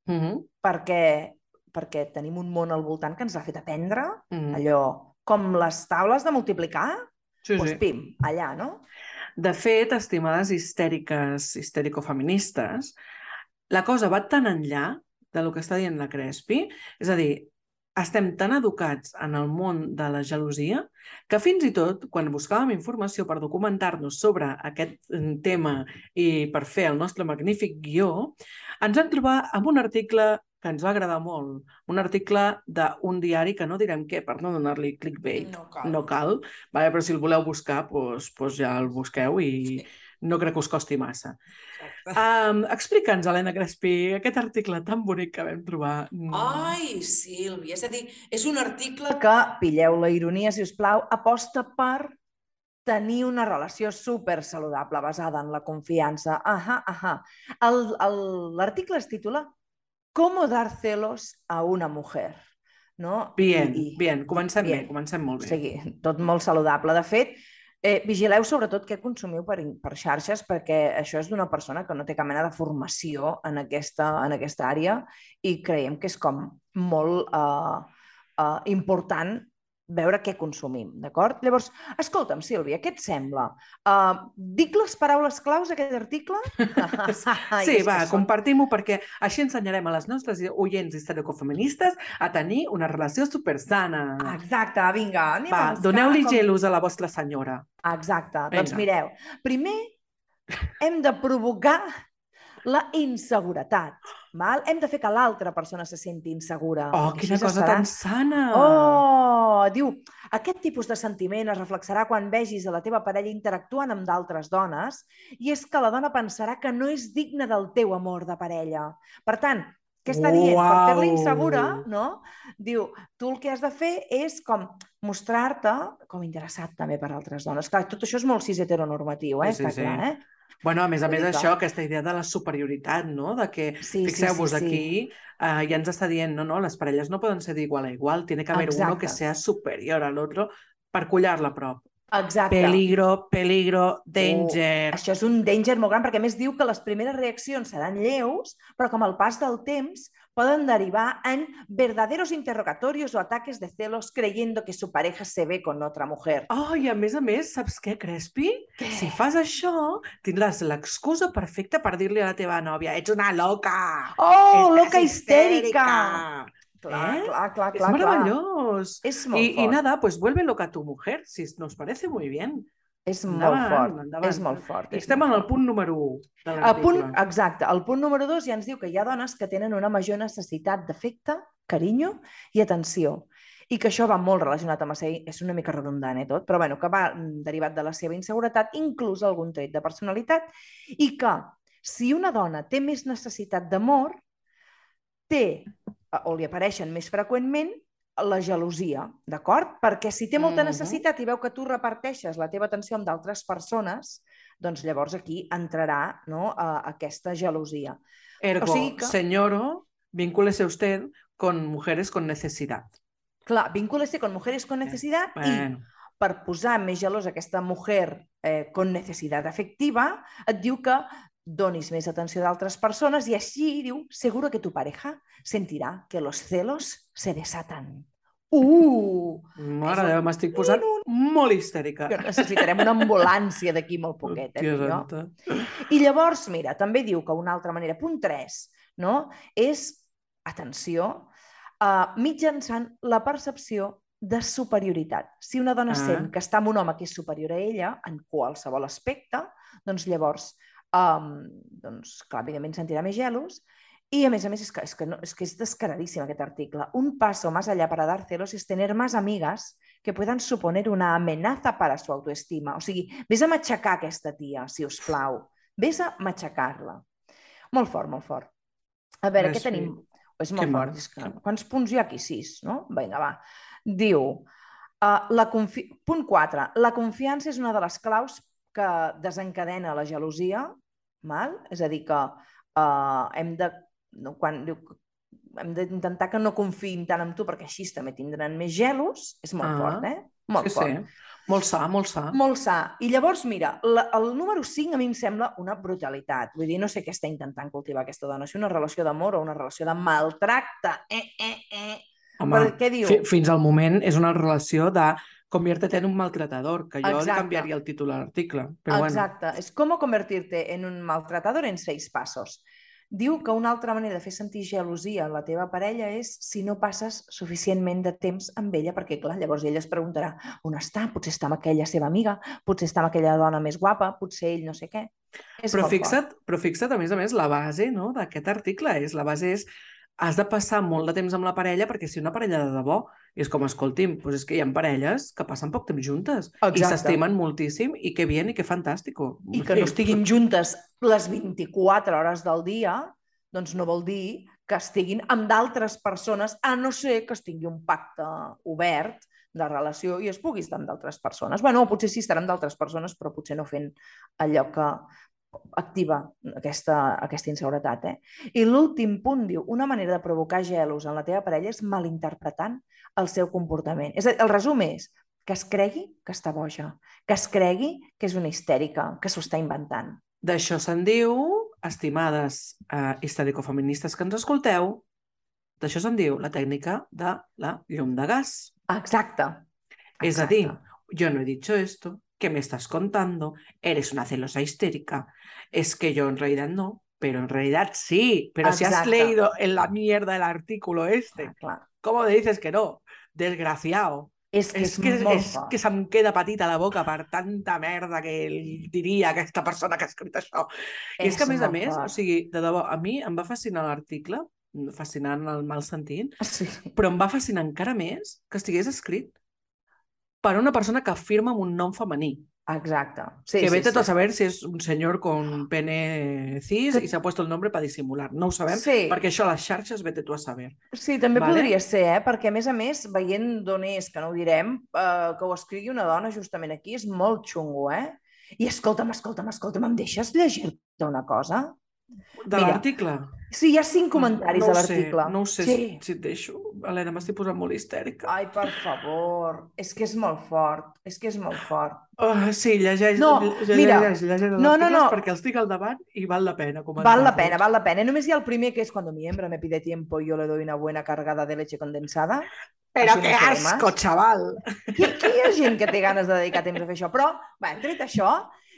Mhm. perquè, perquè tenim un món al voltant que ens ha fet aprendre Mhm. allò, com les taules de multiplicar, Sí, doncs sí. pim, allà, no? De fet, estimades histèriques, histèrico-feministes, la cosa va tan enllà de lo que està dient la Crespi, és a dir, estem tan educats en el món de la gelosia que fins i tot, quan buscàvem informació per documentar-nos sobre aquest mm, tema i per fer el nostre magnífic guió, ens vam trobar amb un article que ens va agradar molt, un article d'un diari que no direm què, per no donar-li clickbait, No cal. no cal, vale? però si el voleu buscar, doncs, doncs ja el busqueu i Sí. no crec que us costi massa. Exacte. Um, Explica'ns, Helena Crespi, aquest article tan bonic que vam trobar. Ai, Sílvia, és a dir, és un article que, pilleu la ironia, si us plau, aposta per tenir una relació super saludable basada en la confiança. Ahà, ahà. L'article es titula ¿Cómo dar celos a una mujer? No? Bien, I- bien, comencem bé, bien. comencem molt O bé. sigui, tot molt saludable. De fet, eh, vigileu sobretot què consumiu per, per xarxes, perquè això és d'una persona que no té cap mena de formació en aquesta, en aquesta àrea i creiem que és com molt eh, eh, important veure què consumim, d'acord? Llavors, escolta'm, Sílvia, què et sembla? Uh, dic les paraules claus d'aquest article? Ai, Sí, va, són- compartim-ho perquè així ensenyarem a les nostres oients històrico-feministes a tenir una relació supersana. Exacte, vinga, anem a Va, buscar doneu-li com- gelos a la vostra senyora. Exacte. Vinga. Doncs mireu, primer hem de provocar la inseguretat. Val? Hem de fer que l'altra persona se senti insegura. Oh, quina cosa estarà- tan sana! Oh, diu, aquest tipus de sentiment es reflexarà quan vegis a la teva parella interactuant amb d'altres dones i és que la dona pensarà que no és digna del teu amor de parella. Per tant, què està dient? Per fer-la insegura, no? Diu, tu el que has de fer és com mostrar-te com interessat també per altres dones. Clar, tot això és molt cis heteronormatiu, eh? Sí, sí, està sí. clar, eh? Bueno, a més a més, això, aquesta idea de la superioritat, no? De que, Sí, sí, fixeu-vos, sí, sí. aquí eh, ja ens està dient, no, no, les parelles no poden ser d'igual a igual, tiene que haber uno que Exacte. sea superior al otro per collar-la a prop. Exacte. Peligro, peligro, danger. Això és un danger molt gran, perquè més diu que les primeres reaccions seran lleus, però com al pas del temps poden derivar en verdaderos interrogatorios o ataques de celos creyendo que su pareja se ve con otra mujer. Oh, i a més a més, saps què, Crespi? Què? Si fas això, tindràs l'excusa perfecta per dir-li a la teva nòvia ets una loca! Oh, estàs loca histèrica! Clar, Eh? clar, clar. És molt Y, y nada, pues vuelve loca tu mujer, si nos parece muy bien. És molt Endavant, fort. endavant. És molt fort. I estem molt en el punt número 1 de l'article. punt, exacte. El punt número dos ja ens diu que hi ha dones que tenen una major necessitat d'afecte, carinyo i atenció. I que això va molt relacionat amb la seva... És una mica redundant, eh, tot, però bueno, que va derivat de la seva inseguretat, inclús algun tret de personalitat, i que si una dona té més necessitat d'amor, té, o li apareixen més freqüentment, la gelosia, d'acord? Perquè si té molta Mhm. necessitat i veu que tu reparteixes la teva atenció amb d'altres persones, doncs llavors aquí entrarà no, a, aquesta gelosia. Ergo, o sigui que- señoro, vincúlese usted con mujeres con necesidad. Clar, vincúlese con mujeres con necesidad i Bueno, per posar més gelós aquesta mujer eh, con necessitat afectiva, et diu que donis més atenció d'altres persones i així, diu, seguro que tu pareja sentirà que los celos se desatan. Uh! mare de un- Déu, m'estic posant molt histèrica. Que necessitarem una ambulància d'aquí molt poquet, eh, santa. I llavors, mira, també diu que una altra manera, punt 3, no? és, atenció, uh, mitjançant la percepció de superioritat. Si una dona Ah. sent que està amb un home que és superior a ella en qualsevol aspecte, doncs llavors, um, doncs, clar, evidentment sentirà més gelos i, a més a més, és que, és que, no, és que és descaradíssim aquest article. Un paso más allá para dar celos es tener más amigas que puedan suponer una amenaza para su autoestima. O sigui, vés a matxacar aquesta tia, si us plau. Vés a matxacar-la. Molt fort, molt fort. A veure, què tenim? És Que molt mal, fort. És que... que- Quants punts hi ha aquí? Sis, no? Vinga, va. Diu, Uh, la confi... Punt 4. La confiança és una de les claus que desencadena la gelosia, val? és a dir, que uh, hem de... No, quan diu hem d'intentar que no confiïn tant en tu perquè així també tindran més gelos, és molt Ah. fort, eh? Molt sí, fort. sí. Molt sa, molt sa. Molt sa. I llavors, mira, la, el número 5 a mi em sembla una brutalitat. Vull dir, no sé què està intentant cultivar aquesta dona, si una relació d'amor o una relació de maltracte. Eh, eh, eh. Home, Per què diu? fi- fins al moment és una relació de conviértete en un maltratador, que jo li Exacte. canviaria el títol a l'article. Però bueno, Exacte. És com convertir-te en un maltratador en seis passos. Diu que una altra manera de fer sentir gelosia a la teva parella és si no passes suficientment de temps amb ella, perquè, clar, llavors ella es preguntarà on està? Potser està amb aquella seva amiga, potser està amb aquella dona més guapa, potser ell no sé què. És però fort. fixa't, però fixa't, a més a més, la base no, d'aquest article és, la base és has de passar molt de temps amb la parella perquè si una parella de debò és com, escolti'm, doncs és que hi ha parelles que passen poc temps juntes i Exacte. s'estimen moltíssim i que bien i que fantàstico. I que no estiguin juntes les 24 hores del dia, doncs no vol dir que estiguin amb d'altres persones, a no ser que es tingui un pacte obert de relació i es pugui estar amb d'altres persones. bueno, potser sí estarà amb d'altres persones, però potser no fent allò que activa aquesta, aquesta inseguretat. Eh? I l'últim punt diu, una manera de provocar gelos en la teva parella és malinterpretant el seu comportament. És a dir, el resum és que es cregui que està boja, que es cregui que és una histèrica, que s'ho està inventant. D'això se'n diu, estimades eh, histèricofeministes que ens escolteu, d'això se'n diu la tècnica de la llum de gas. Exacte. Es a dir, Exacte. yo no he dicho esto, ¿qué me estás contando? Eres una celosa histérica. Es que yo en realidad no, pero en realidad sí. Pero si has Exacto. leído en la mierda el artículo este, Ah, clar. ¿cómo me dices que no? Desgraciado. És que és, És que, és fort. que se'm queda petita la boca per tanta merda que ell diria aquesta persona que ha escrit això. I és que, a més a més, o sigui, de debò, a mi em va fascinar l'article, fascinant en el mal sentit, Sí. però em va fascinar encara més que estigués escrit per una persona que firma amb un nom femení. Exacte. Sí, que sí, vete tú a sí. saber si es un señor con pene cis Que- y se ha puesto el nombre para disimular. No ho sabem, Sí. perquè això a les xarxes vete tu a saber. Sí, també Vale. podria ser, eh? perquè a més a més, veient d'on és, que no ho direm, eh, que ho escrigui una dona justament aquí és molt xungo, eh? I escolta'm, escolta'm, escolta'm, em deixes llegir-te una cosa? De l'article? Sí, hi ha cinc comentaris no a ho l'article. No ho sé sí. si, si et deixo. Helena, m'estic posant molt histèrica. Ai, per favor, és que és molt fort, és que és molt fort. Oh, sí, llegeix, No, llegeix, mira, llegeix, llegeix no, no, no. perquè els tinc al davant i val la pena. Val la pena, val la pena. Només hi ha el primer que és cuando mi hembra me pide tiempo yo le doy una buena cargada de leche condensada. Però no que asco, chaval! Qui, qui hi ha gent que té ganes de dedicar temps a fer això? Però, va, tret això,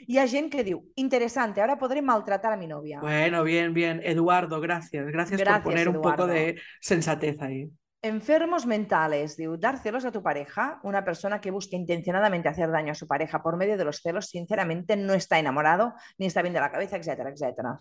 hi ha gent que diu, interesante, ahora podré maltratar a mi novia. Bueno, bien, bien. Eduardo, gracias. Gracias, Gracias, por poner un poco de sensatez ahí. Enfermos mentales, diu, dar celos a tu pareja, una persona que busca intencionadamente hacer daño a su pareja por medio de los celos, sinceramente no está enamorado, ni está bien de la cabeza, etcétera, etcétera.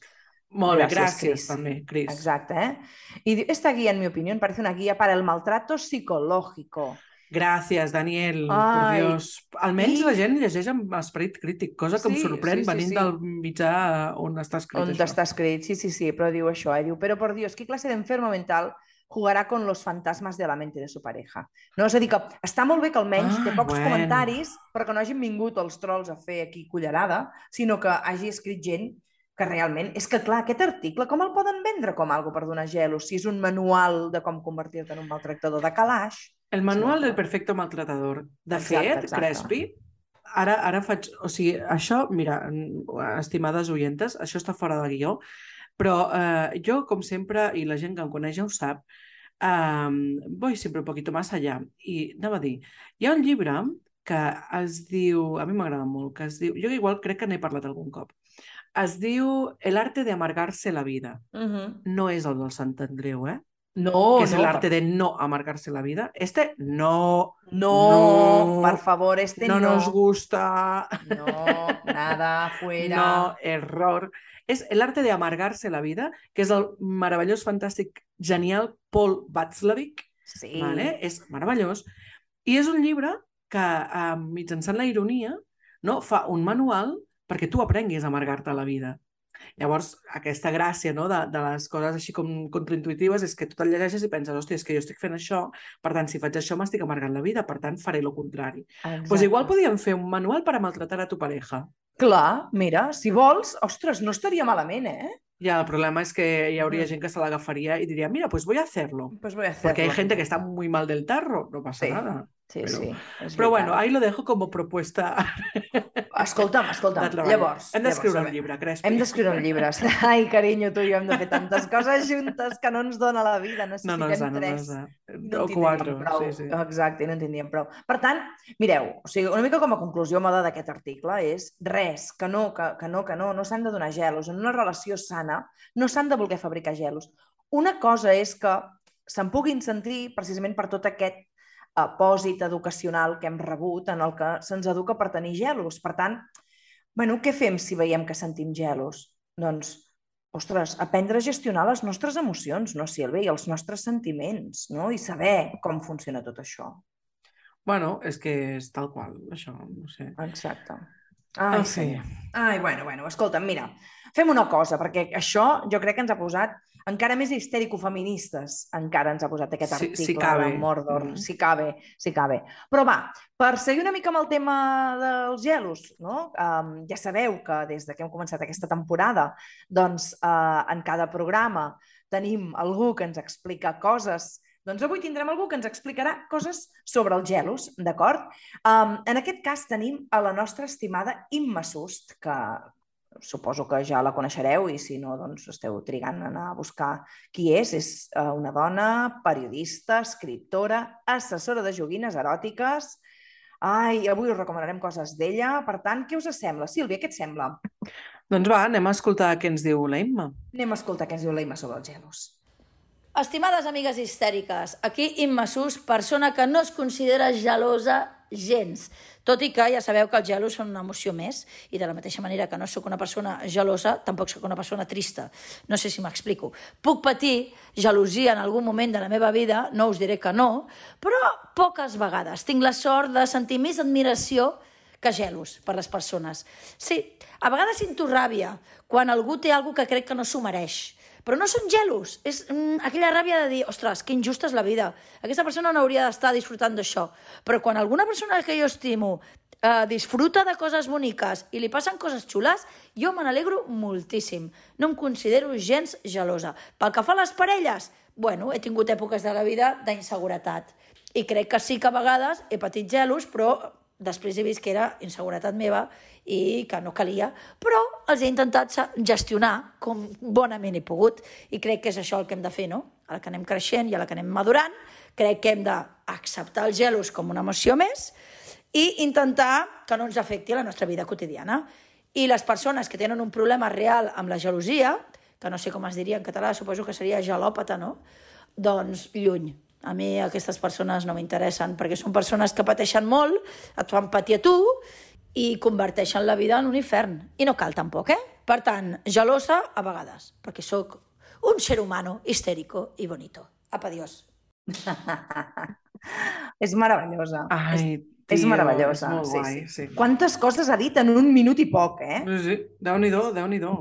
Molt bé, Gràcies, gràcies, Cris. també, Cris. Exacte, ¿eh? Y diu, esta guía, en mi opinión, parece una guía para el maltrato psicológico. Gràcies, Daniel, Ai. por Dios. Almenys I- la gent llegeix amb esperit crític, cosa que em Sí, sorprèn sí, sí, venint sí. del mitjà on està escrit On això. està escrit, sí, sí, sí, però diu això, eh? diu, però por Dios, ¿qué clase de enfermo mental jugarà con los fantasmas de la mente de su pareja? No, és a dir, que està molt bé que almenys té Ah, pocs bueno. comentaris, però que no hagin vingut els trolls a fer aquí cullerada, sinó que hagi escrit gent que realment... És que, clar, aquest article, com el poden vendre com algo per donar gelos? Si és un manual de com convertir-te en un maltractador de calaix. El manual Sí, del clar. perfecto maltratador. De Exacte, fet, exacte. Crespi, ara, ara faig... O sigui, això, mira, estimades oyentes, això està fora de guió, però eh, jo, com sempre, i la gent que em coneix ja ho sap, eh, voy siempre un poquito más allá. I anava a dir, hi ha un llibre que es diu, a mi m'agrada molt, que es diu, jo igual crec que n'he parlat algun cop, es diu El arte de amargarse la vida. Uh -huh. No és el del Sant Andreu, eh? No, que es no, el arte de no amargarse la vida. Este no, no, No. per favor, este no, no. nos gusta, No, nada, fuera. no, error. És el arte de amargarse la vida, que és el meravellós, fantàstic, genial Paul Václavic, Sí. vale? és meravellós, i és un llibre que, eh, mitjançant la ironia, no, fa un manual perquè tu aprenguis a amargar-te la vida. Llavors, aquesta gràcia no, de, de les coses així com contraintuitives és que tu te'l llegeixes i penses, hòstia, és que jo estic fent això, per tant, si faig això m'estic amargant la vida, per tant, faré lo contrari. Doncs pues igual podíem fer un manual per a maltratar a tu pareja. Clar, mira, si vols, ostres, no estaria malament, eh? Ya, el problema es que hi hauria Ujú. gent que se l'agafaria y diría, mira, pues voy a hacerlo. Pues voy a hacerlo. Porque hay gente que está muy mal del tarro, no pasa Sí, nada. Sí, però- sí. Però bueno, ahí lo dejo como propuesta Escolta'm, de escolta'm, treball. llavors... Hem d'escriure a un llibre, Crespi. Hem d'escriure un llibre. Ai, carinyo, tu i jo hem de fer tantes coses juntes que no ens dona la vida. No, Necessitem no ens da, no tres. ens da. i O no en tindríem quatre, prou. sí, sí. Exacte, no en tindríem prou. Per tant, mireu, o sigui, una mica com a conclusió moda d'aquest article és res, que no, que, que no, que no, no s'han de donar gelos. En una relació sana no s'han de voler fabricar gelos. Una cosa és que se'n puguin sentir precisament per tot aquest apòsit educacional que hem rebut en el que se'ns educa per tenir gelos. Per tant, bueno, què fem si veiem que sentim gelos? Doncs, ostres, aprendre a gestionar les nostres emocions, no, Sílvia, i els nostres sentiments, no? I saber com funciona tot això. Bueno, és que és tal qual, això, no sé. Exacte. Ai, Ah, sí. Ai, bueno, bueno, escolta, mira, fem una cosa, perquè això jo crec que ens ha posat encara més histèrico-feministes, encara ens ha posat aquest Si- article si cabe. de Mordor, Mm. si cabe, si cabe. Però va, per seguir una mica amb el tema dels gelos, no? Um, ja sabeu que des de que hem començat aquesta temporada, doncs uh, en cada programa tenim algú que ens explica coses doncs avui tindrem algú que ens explicarà coses sobre els gelos, d'acord? Um, en aquest cas tenim a la nostra estimada Imma Sust, que suposo que ja la coneixereu i si no, doncs esteu trigant a anar a buscar qui és. És uh, una dona, periodista, escriptora, assessora de joguines eròtiques. Ai, avui us recomanarem coses d'ella. Per tant, què us sembla? Sílvia, què et sembla? Doncs va, anem a escoltar què ens diu la Imma. Anem a escoltar què ens diu la Imma sobre els gelos. Estimades amigues histèriques, aquí Imma Sus, persona que no es considera gelosa gens, tot i que ja sabeu que els gelos són una emoció més, i de la mateixa manera que no sóc una persona gelosa, tampoc sóc una persona trista. No sé si m'explico. Puc patir gelosia en algun moment de la meva vida, no us diré que no, però poques vegades. Tinc la sort de sentir més admiració que gelos per les persones. Sí, a vegades sento ràbia quan algú té alguna que crec que no s'ho mereix. Però no són gelos, és mm, aquella ràbia de dir, ostres, que injusta és la vida. Aquesta persona no hauria d'estar disfrutant d'això. Però quan alguna persona que jo estimo eh, disfruta de coses boniques i li passen coses xules, jo me n'alegro moltíssim. No em considero gens gelosa. Pel que fa a les parelles, bueno, he tingut èpoques de la vida d'inseguretat. I crec que sí que a vegades he patit gelos, però després he vist que era inseguretat meva i que no calia, però els he intentat gestionar com bonament he pogut i crec que és això el que hem de fer, no? A la que anem creixent i a la que anem madurant, crec que hem d'acceptar els gelos com una emoció més i intentar que no ens afecti a la nostra vida quotidiana. I les persones que tenen un problema real amb la gelosia, que no sé com es diria en català, suposo que seria gelòpata, no? Doncs lluny. A mi aquestes persones no m'interessen perquè són persones que pateixen molt, et fan patir a tu i converteixen la vida en un infern. I no cal tampoc, eh? Per tant, gelosa a vegades, perquè sóc un ser humano histérico i bonito. Apa, adiós. és meravellosa. és, Ai, és tio, meravellosa. És molt sí, guai, sí. sí. Quantes coses ha dit en un minut i poc, eh? Sí, sí. Déu-n'hi-do, Déu-n'hi-do.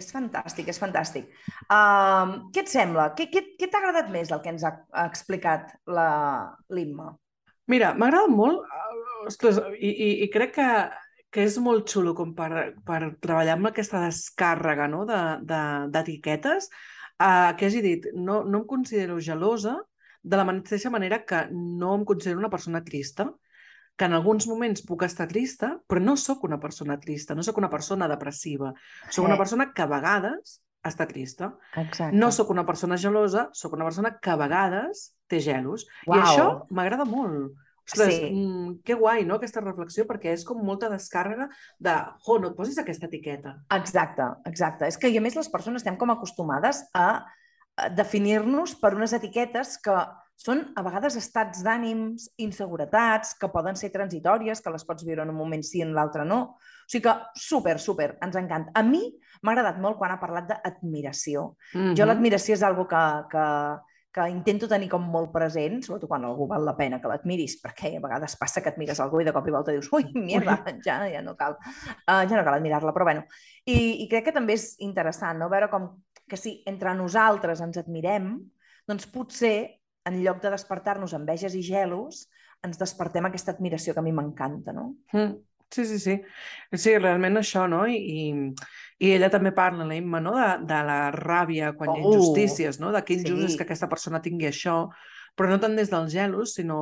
És fantàstic, és fantàstic. Uh, què et sembla? Què, què, què t'ha agradat més del que ens ha, explicat la- l'Imma? Mira, m'ha agradat molt, ostres, i, i, i crec que, que és molt xulo com per, per treballar amb aquesta descàrrega no? d'etiquetes, de, d'etiquetes, uh, que hagi dit, no, no em considero gelosa de la mateixa manera que no em considero una persona trista, que en alguns moments puc estar trista, però no sóc una persona trista, no sóc una persona depressiva. Sóc una Eh. persona que a vegades està trista. Exacte. No sóc una persona gelosa, sóc una persona que a vegades té gelos. I Uau. això m'agrada molt. Ostres, Sí. mm, que guai, no?, aquesta reflexió, perquè és com molta descàrrega de, jo, no et posis aquesta etiqueta. Exacte, exacte. És que, i a més, les persones estem com acostumades a definir-nos per unes etiquetes que són a vegades estats d'ànims, inseguretats, que poden ser transitòries, que les pots viure en un moment sí i en l'altre no. O sigui que super, super, ens encanta. A mi m'ha agradat molt quan ha parlat d'admiració. Jo Mhm. l'admiració és algo que, que, que intento tenir com molt present, sobretot quan algú val la pena que l'admiris, perquè a vegades passa que et mires algú i de cop i volta dius, ui, mierda, ja, ja no cal, uh, ja no cal admirar-la, però bueno. I, I crec que també és interessant, no?, veure com que si entre nosaltres ens admirem, doncs potser, en lloc de despertar-nos enveges i gelos, ens despertem aquesta admiració que a mi m'encanta, no? Mm. Sí, sí, sí. Sí, realment això, no? I, i, i ella també parla, la Imma, no? de, de la ràbia quan hi ha Oh, injustícies, no? De que injust sí. és que aquesta persona tingui això, però no tant des dels gelos, sinó...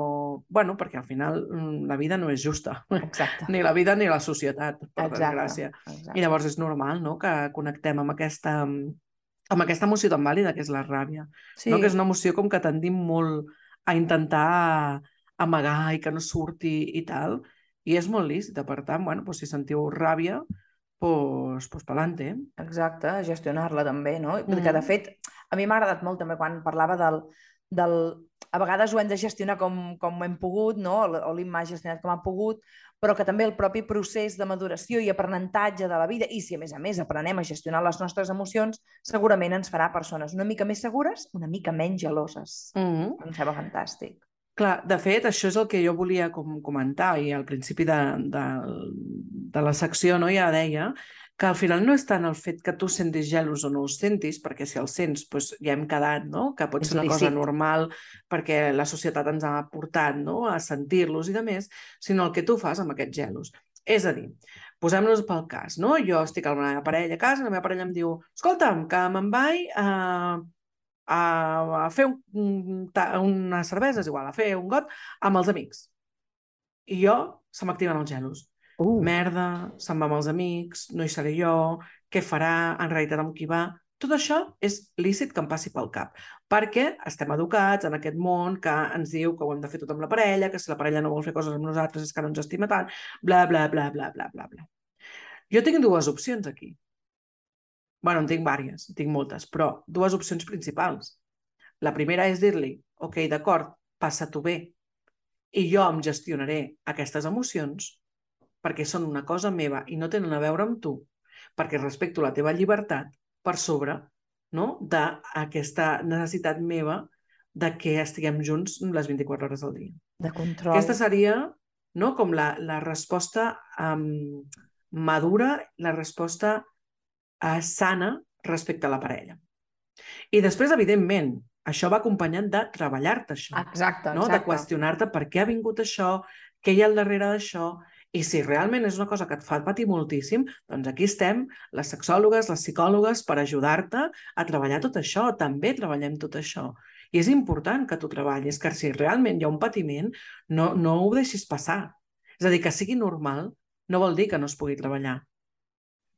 Bueno, perquè al final mm, la vida no és justa. Exacte. Ni la vida ni la societat, per Exacte. desgràcia. Exacte. I llavors és normal, no?, que connectem amb aquesta, amb aquesta emoció tan vàlida que és la ràbia. Sí. No? Que és una emoció com que tendim molt a intentar amagar i que no surti i tal. I és molt lícita, per tant, bueno, doncs si sentiu ràbia, doncs, doncs pelante. Exacte, gestionar-la també, no? Mm. Que de fet, a mi m'ha agradat molt també quan parlava del, del... A vegades ho hem de gestionar com, com hem pogut, no? O o l'Imma ha gestionat com ha pogut, però que també el propi procés de maduració i aprenentatge de la vida, i si a més a més aprenem a gestionar les nostres emocions, segurament ens farà persones una mica més segures, una mica menys geloses. Mm -hmm. Em sembla fantàstic. Clar, de fet, això és el que jo volia com comentar i al principi de, de, de la secció no, ja deia que al final no és tant el fet que tu sentis gelos o no els sentis, perquè si els sents doncs ja hem quedat, no? que pot ser una cosa normal perquè la societat ens ha portat no? a sentir-los i de més, sinó el que tu fas amb aquests gelos. És a dir, posem-nos pel cas, no? Jo estic amb la meva parella a casa, la meva parella em diu escolta'm, que me'n vaig a, a, a fer un, un, cervesa, és igual, a fer un got amb els amics. I jo se m'activen els gelos. Uh, Merda, se'n va amb els amics, no hi seré jo, què farà, en realitat amb qui va... Tot això és lícit que em passi pel cap, perquè estem educats en aquest món que ens diu que ho hem de fer tot amb la parella, que si la parella no vol fer coses amb nosaltres és que no ens estima tant, bla, bla, bla, bla, bla, bla, bla. Jo tinc dues opcions aquí. Bueno, en tinc vàries, en tinc moltes, però dues opcions principals. La primera és dir-li, ok, d'acord, passa-t'ho bé, i jo em gestionaré aquestes emocions perquè són una cosa meva i no tenen a veure amb tu, perquè respecto la teva llibertat per sobre no? d'aquesta necessitat meva de que estiguem junts les 24 hores del dia. de control. Aquesta seria no, com la, la resposta um, madura, la resposta uh, sana respecte a la parella. I després, evidentment, això va acompanyat de treballar-te això Exacte, no? de exacte. qüestionar-te per què ha vingut això, què hi ha al darrere d'això, i si realment és una cosa que et fa patir moltíssim, doncs aquí estem, les sexòlogues, les psicòlogues, per ajudar-te a treballar tot això. També treballem tot això. I és important que tu treballis, que si realment hi ha un patiment, no, no ho deixis passar. És a dir, que sigui normal no vol dir que no es pugui treballar.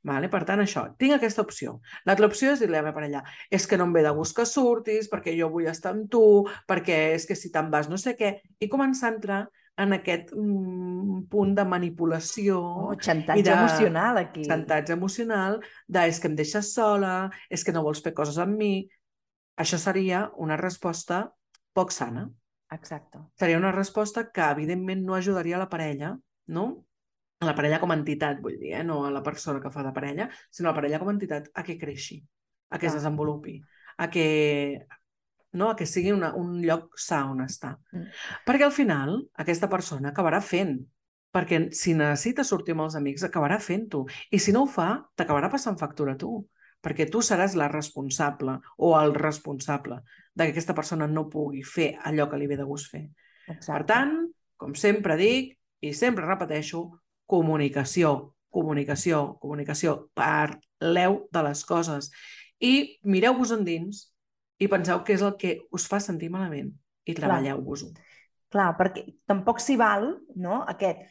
Vale? Per tant, això, tinc aquesta opció. L'altra opció és dir-li a la meva parella és que no em ve de gust que surtis, perquè jo vull estar amb tu, perquè és que si te'n vas no sé què, i començar a entrar en aquest mm, punt de manipulació, Oh, xantatge i de- emocional aquí. xantatge emocional, de és que em deixes sola, és que no vols fer coses amb mi. Això seria una resposta poc sana. Exacte. Seria una resposta que, evidentment, no ajudaria la parella, no? A la parella com a entitat, vull dir, eh? no a la persona que fa de parella, sinó a la parella com a entitat a que creixi, a que es Clar. desenvolupi, a que, no? a que sigui una, un lloc sa on estar. Mm. Perquè al final aquesta persona acabarà fent, perquè si necessita sortir amb els amics acabarà fent-ho, i si no ho fa, t'acabarà passant factura a tu, perquè tu seràs la responsable o el responsable de que aquesta persona no pugui fer allò que li ve de gust fer. Exacte. Per tant, com sempre dic i sempre repeteixo, comunicació, comunicació, comunicació. Parleu de les coses i mireu-vos endins i penseu què és el que us fa sentir malament i treballeu-vos-ho. Clar, perquè tampoc s'hi val, no?, aquest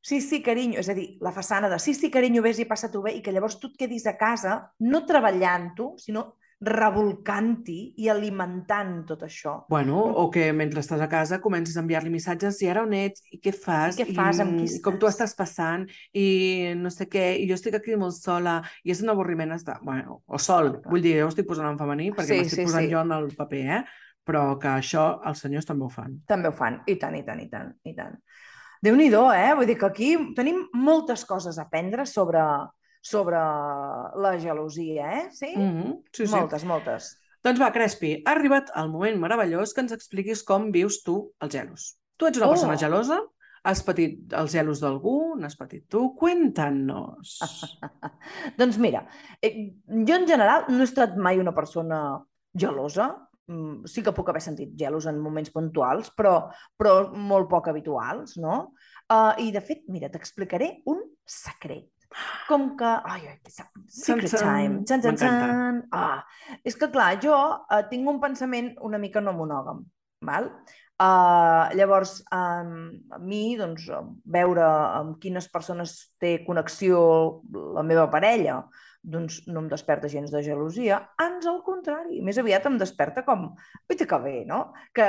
sí, sí, carinyo, és a dir, la façana de sí, sí, carinyo, vés i passa-t'ho bé, i que llavors tu et quedis a casa no treballant-ho, sinó revolcant-hi i alimentant tot això. Bueno, o que mentre estàs a casa comences a enviar-li missatges i ara on ets, i què fas, I què fas, amb qui i com tu estàs?" estàs passant, i no sé què, i jo estic aquí molt sola, i és un avorriment estar... Bueno, o sol, vull dir, jo estic posant en femení perquè Sí, m'estic sí, posant sí. jo en el paper, eh? Però que això els senyors també ho fan. També ho fan, i tant, i tant, i tant, i tant. Déu-n'hi-do, eh? Vull dir que aquí tenim moltes coses a aprendre sobre, sobre la gelosia, eh? Sí? Mm -hmm. Sí, sí. Moltes, moltes. Doncs va, Crespi, ha arribat el moment meravellós que ens expliquis com vius tu els gelos. Tu ets una Oh. persona gelosa? Has patit els gelos d'algú? N'has patit tu? Cuéntanos. Doncs mira, eh, jo en general no he estat mai una persona gelosa. Mm, Sí que puc haver sentit gelos en moments puntuals, però, però molt poc habituals, no? Uh, I, de fet, mira, t'explicaré un secret. Com que... Ai, ai, secret Txan, time. Txan, txan, M'encanta. txan. Ah, és que, clar, jo uh, tinc un pensament una mica no monògam, val? Uh, llavors, um, a mi, doncs, veure amb quines persones té connexió la meva parella, doncs no em desperta gens de gelosia, ans al contrari, més aviat em desperta com, uita que bé, no? Que,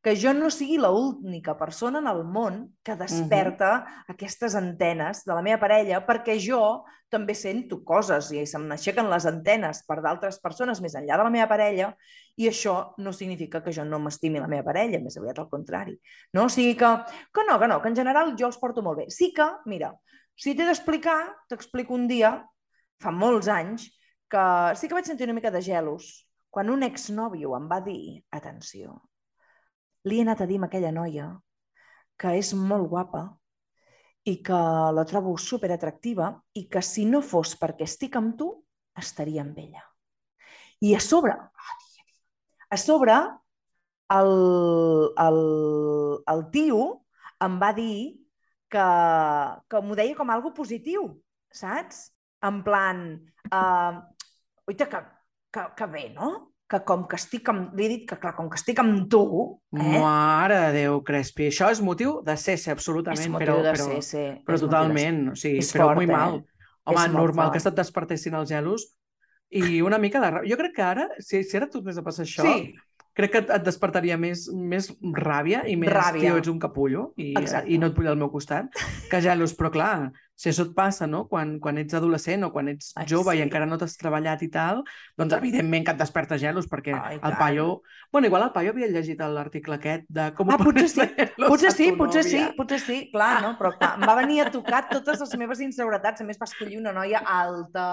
que jo no sigui l'única persona en el món que desperta aquestes antenes de la meva parella perquè jo també sento coses i se'm n'aixequen les antenes per d'altres persones més enllà de la meva parella i això no significa que jo no m'estimi la meva parella, més aviat al contrari. No? O sigui que, que no, que no, que en general jo els porto molt bé. Sí que, mira, si t'he d'explicar, t'explico un dia, fa molts anys, que sí que vaig sentir una mica de gelos quan un exnòvio em va dir, atenció, li he anat a dir a aquella noia que és molt guapa i que la trobo super atractiva i que si no fos perquè estic amb tu, estaria amb ella. I a sobre, a sobre, el, el, el tio em va dir que, que m'ho deia com algo positiu, saps? En plan, uh, oita, que, que, que bé, no? Que com que estic amb... Li he dit que, clar, com que estic amb tu, eh? Mare de Déu, Crespi. Això és motiu de ser, ser és absolutament, motiu però, de però, ser, sí. però és totalment. O sigui, És però fort, molt eh? mal. Home, És normal que fort. se't despertessin els gelos i una mica de ràbia. Jo crec que ara, si, si ara tu a passar això, Sí, crec que et, et despertaria més, més ràbia i més, Ràbia. tio, ets un capullo i, Exacte. i no et vull al meu costat, que gelos. Però clar, si això et passa, no?, quan, quan ets adolescent o quan ets Ai, jove i sí. encara no t'has treballat i tal, doncs evidentment que et desperta gelos, perquè Ai, el paio... Bueno, igual el paio havia llegit l'article aquest de com Ah, potser sí. Potser sí, potser sí, potser sí, clar, no? Però clar, em va venir a tocar totes les meves inseguretats. A més, va escollir una noia alta,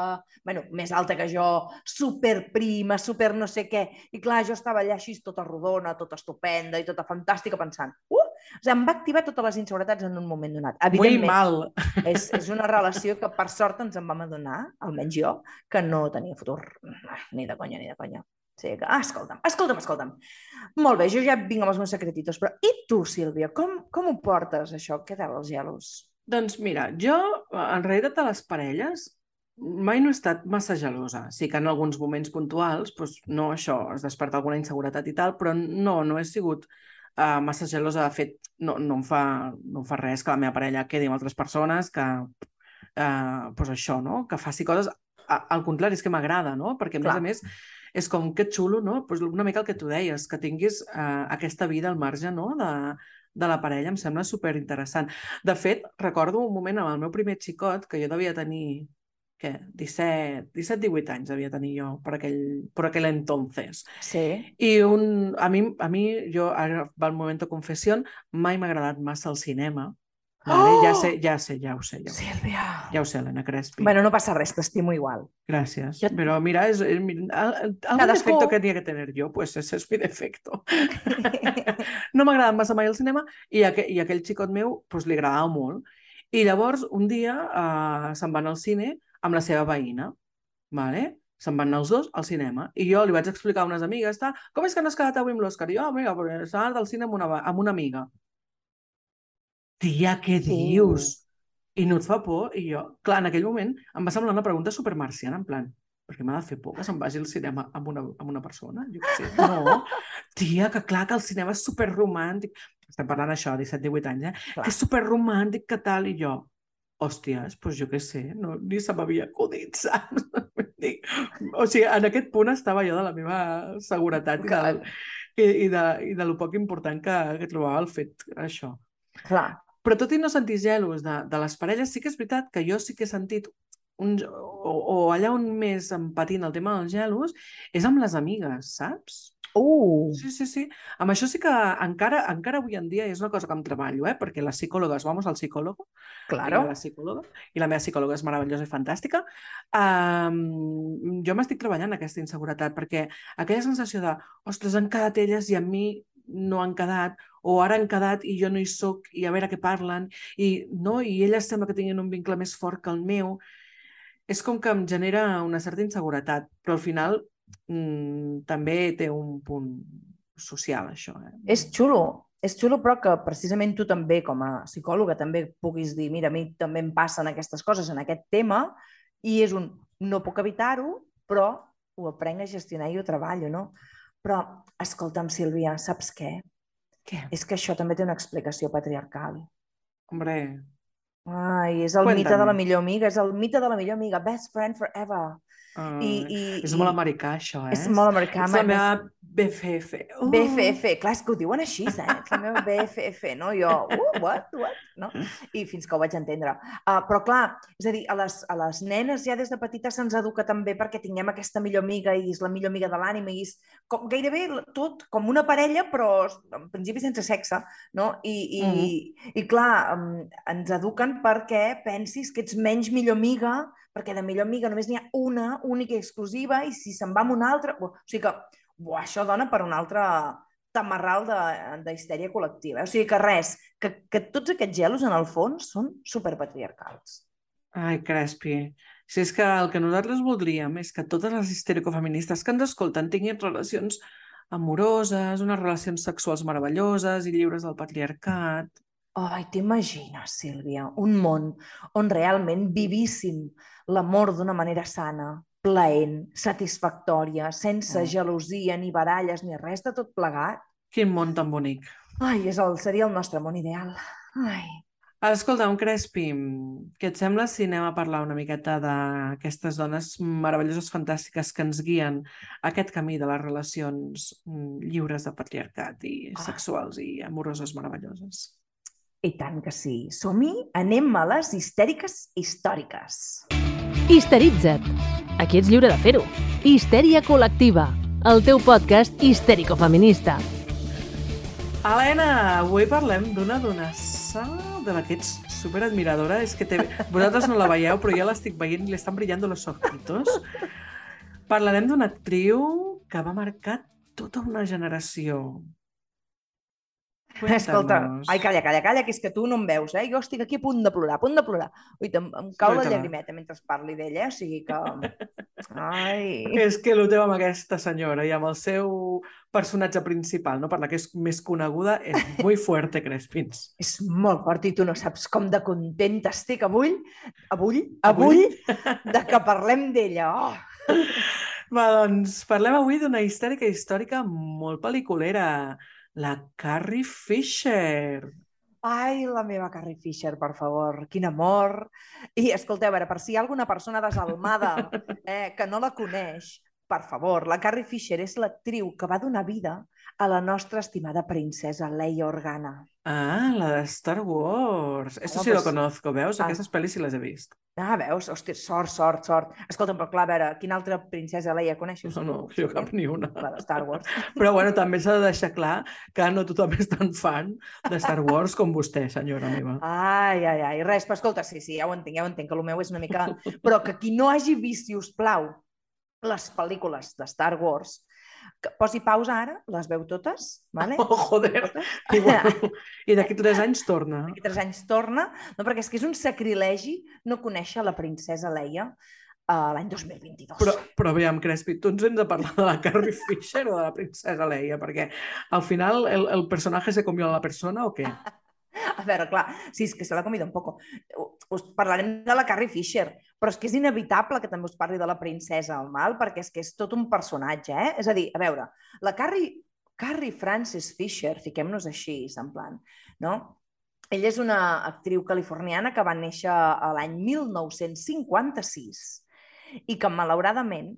bueno, més alta que jo, super prima, super no sé què. I clar, jo estava allà així tota rodona, tota estupenda i tota fantàstica pensant, uh! O sigui, em va activar totes les inseguretats en un moment donat. Muy Evidentment, mal. és, és una relació que per sort ens en vam adonar, almenys jo, que no tenia futur. Ni de conya, ni de conya. O sigui que, ah, escolta'm, escolta'm, escolta'm. Molt bé, jo ja vinc amb els meus secretitos, però i tu, Sílvia, com, com ho portes, això? Què tal, els gelos? Doncs mira, jo, en realitat, a les parelles mai no he estat massa gelosa. Sí que en alguns moments puntuals, doncs, no, això, es desperta alguna inseguretat i tal, però no, no he sigut uh, massa gelosa. De fet, no, no, em fa, no em fa res que la meva parella quedi amb altres persones, que, uh, doncs això, no?, que faci coses... A, al contrari, és que m'agrada, no? Perquè, a Clar. més a més, és com que xulo, no? Pues una mica el que tu deies, que tinguis uh, aquesta vida al marge, no?, de, de la parella, em sembla super interessant. De fet, recordo un moment amb el meu primer xicot, que jo devia tenir, què, 17, 17 18 anys devia tenir jo per aquell, per aquell entonces. Sí. I un, a, mi, a mi, jo, ara va el moment de confessió, mai m'ha agradat massa el cinema. Vale? Oh! Ja sé, ja sé, ja ho sé, ja ho sé. Sílvia. Ja ho sé, Helena Crespi. Bueno, no passa res, t'estimo igual. Gràcies. Jo- Però mira, és, és, mira, el, el Cadascú- defecto que tenia que tener yo, pues ese es mi defecto. no m'ha agradat massa mai el cinema i, aqu i aquell xicot meu pues, li agradava molt. I llavors, un dia, uh, se'n van al cine amb la seva veïna, vale? se'n van anar els dos al cinema. I jo li vaig explicar a unes amigues, tal, com és que no has quedat avui amb l'Òscar? I jo, mira, perquè s'ha anat al cine amb una, amb una amiga. Tia, què dius? I no et fa por? I jo, clar, en aquell moment em va semblar una pregunta supermarciana, en plan, per què m'ha de fer por que se'n vagi al cinema amb una, amb una persona? Jo sé, no. Tia, que clar, que el cinema és superromàntic. Estem parlant això, 17-18 anys, eh? Clar. Que és superromàntic, que tal, i jo, hòsties, doncs jo què sé, no, ni se m'havia acudit, saps? O sigui, en aquest punt estava jo de la meva seguretat del, i, i, de, i de lo poc important que, que trobava el fet, això. Clar. Però tot i no sentir gelos de, de les parelles, sí que és veritat que jo sí que he sentit un, o, o allà on més em patint el tema dels gelos és amb les amigues, saps? Uh, Sí, sí, sí. Amb això sí que encara, encara avui en dia és una cosa que em treballo, eh? perquè les psicòlogues, vamos al psicòlogo, claro. la psicòloga, i la meva psicòloga és meravellosa i fantàstica, um, jo m'estic treballant aquesta inseguretat, perquè aquella sensació de, ostres, han quedat elles i a mi no han quedat, o ara han quedat i jo no hi sóc, i a veure què parlen, i, no? i elles sembla que tinguin un vincle més fort que el meu, és com que em genera una certa inseguretat, però al final mm, també té un punt social, això. Eh? És xulo, és xulo, però que precisament tu també, com a psicòloga, també puguis dir, mira, a mi també em passen aquestes coses en aquest tema, i és un, no puc evitar-ho, però ho aprenc a gestionar i ho treballo, no? Però, escolta'm, Sílvia, saps què? Què? És que això també té una explicació patriarcal. Hombre, Ai, és el mite de la Cuéntame. millor amiga, és el mite de la millor amiga, best friend forever. Uh, I, i, és i- molt americà, això, eh? És molt americà. És la meva BFF. Oh. BFF, clar, és que ho diuen així, eh? És la meva BFF, no? Jo, uh, what, what, no? I fins que ho vaig entendre. Uh, però clar, és a dir, a les, a les nenes ja des de petites se'ns educa també perquè tinguem aquesta millor amiga i és la millor amiga de l'ànima i és com, gairebé tot com una parella, però en principi sense sexe, no? I, i, Mhm. i clar, um, ens eduquen perquè pensis que ets menys millor amiga, perquè de millor amiga només n'hi ha una, única i exclusiva, i si se'n va amb una altra... O sigui que Buah, això dona per un altre tamarral d'histèria col·lectiva. O sigui que res, que, que tots aquests gelos en el fons són superpatriarcals. Ai, Crespi. Si és que el que nosaltres voldríem és que totes les histericofeministes que ens escolten tinguin relacions amoroses, unes relacions sexuals meravelloses i lliures del patriarcat. Ai, t'imagines, Sílvia, un món on realment vivíssim l'amor d'una manera sana, plaent, satisfactòria, sense Mm. gelosia, ni baralles, ni res de tot plegat. Quin món tan bonic. Ai, és el, seria el nostre món ideal. Ai, Escolta, un Crespi, què et sembla si anem a parlar una miqueta d'aquestes dones meravelloses, fantàstiques que ens guien a aquest camí de les relacions mm, lliures de patriarcat i Ah. sexuals i amoroses meravelloses? I tant que sí. Som-hi, anem a les histèriques històriques. Histeritza't. Aquí ets lliure de fer-ho. Histèria col·lectiva. El teu podcast histèrico-feminista. Helena, avui parlem d'una donassa de la que ets superadmiradora. És que te... vosaltres no la veieu, però ja l'estic veient i li estan brillant los ojitos. Parlarem d'una actriu que va marcar tota una generació. Escolta, ai, calla, calla, calla, que és que tu no em veus, eh? Jo estic aquí a punt de plorar, a punt de plorar. Ui, em, em cau la Suelta-la. llagrimeta mentre parli d'ella, eh? O sigui que... Ai... És que l'ho teu amb aquesta senyora i amb el seu personatge principal, no? per la que és més coneguda, és muy fuerte, Crespins. És molt fort i tu no saps com de contenta estic avui, avui, avui, de que parlem d'ella. Oh! Va, doncs, parlem avui d'una històrica històrica molt pel·liculera, la Carrie Fisher. Ai, la meva Carrie Fisher, per favor, quin amor. I escolteu, a veure, per si hi ha alguna persona desalmada eh, que no la coneix, per favor, la Carrie Fisher és l'actriu que va donar vida a la nostra estimada princesa Leia Organa. Ah, la de Star Wars. Esto Ah, sí lo pues- conozco, veus? Ah. Aquestes pel·lis sí les he vist. Ah, veus? Hòstia, sort, sort, sort. Escolta'm, però clar, a veure, quina altra princesa Leia coneixes? No, no, jo cap ni una. La de Star Wars. Però bueno, també s'ha de deixar clar que no tothom és tan fan de Star Wars com vostè, senyora meva. Ai, ai, ai, res, però escolta, sí, sí, ja ho entenc, ja ho entenc, que el meu és una mica... Però que qui no hagi vist, si us plau, les pel·lícules de Star Wars, que posi pausa ara, les veu totes, vale? Oh, joder! I, bueno, I d'aquí tres anys torna. D'aquí tres anys torna, no, perquè és que és un sacrilegi no conèixer la princesa Leia uh, l'any 2022. Però, però aviam, Crespi, tu ens hem de parlar de la Carrie Fisher o de la princesa Leia? Perquè al final el, el personatge se comió a la persona o què? A veure, clar, sí, és que se l'ha comido un poco. Us parlarem de la Carrie Fisher, però és que és inevitable que també us parli de la princesa al mal, perquè és que és tot un personatge, eh? És a dir, a veure, la Carrie, Carrie Frances Fisher, fiquem-nos així, semblant, no? Ella és una actriu californiana que va néixer l'any 1956 i que, malauradament,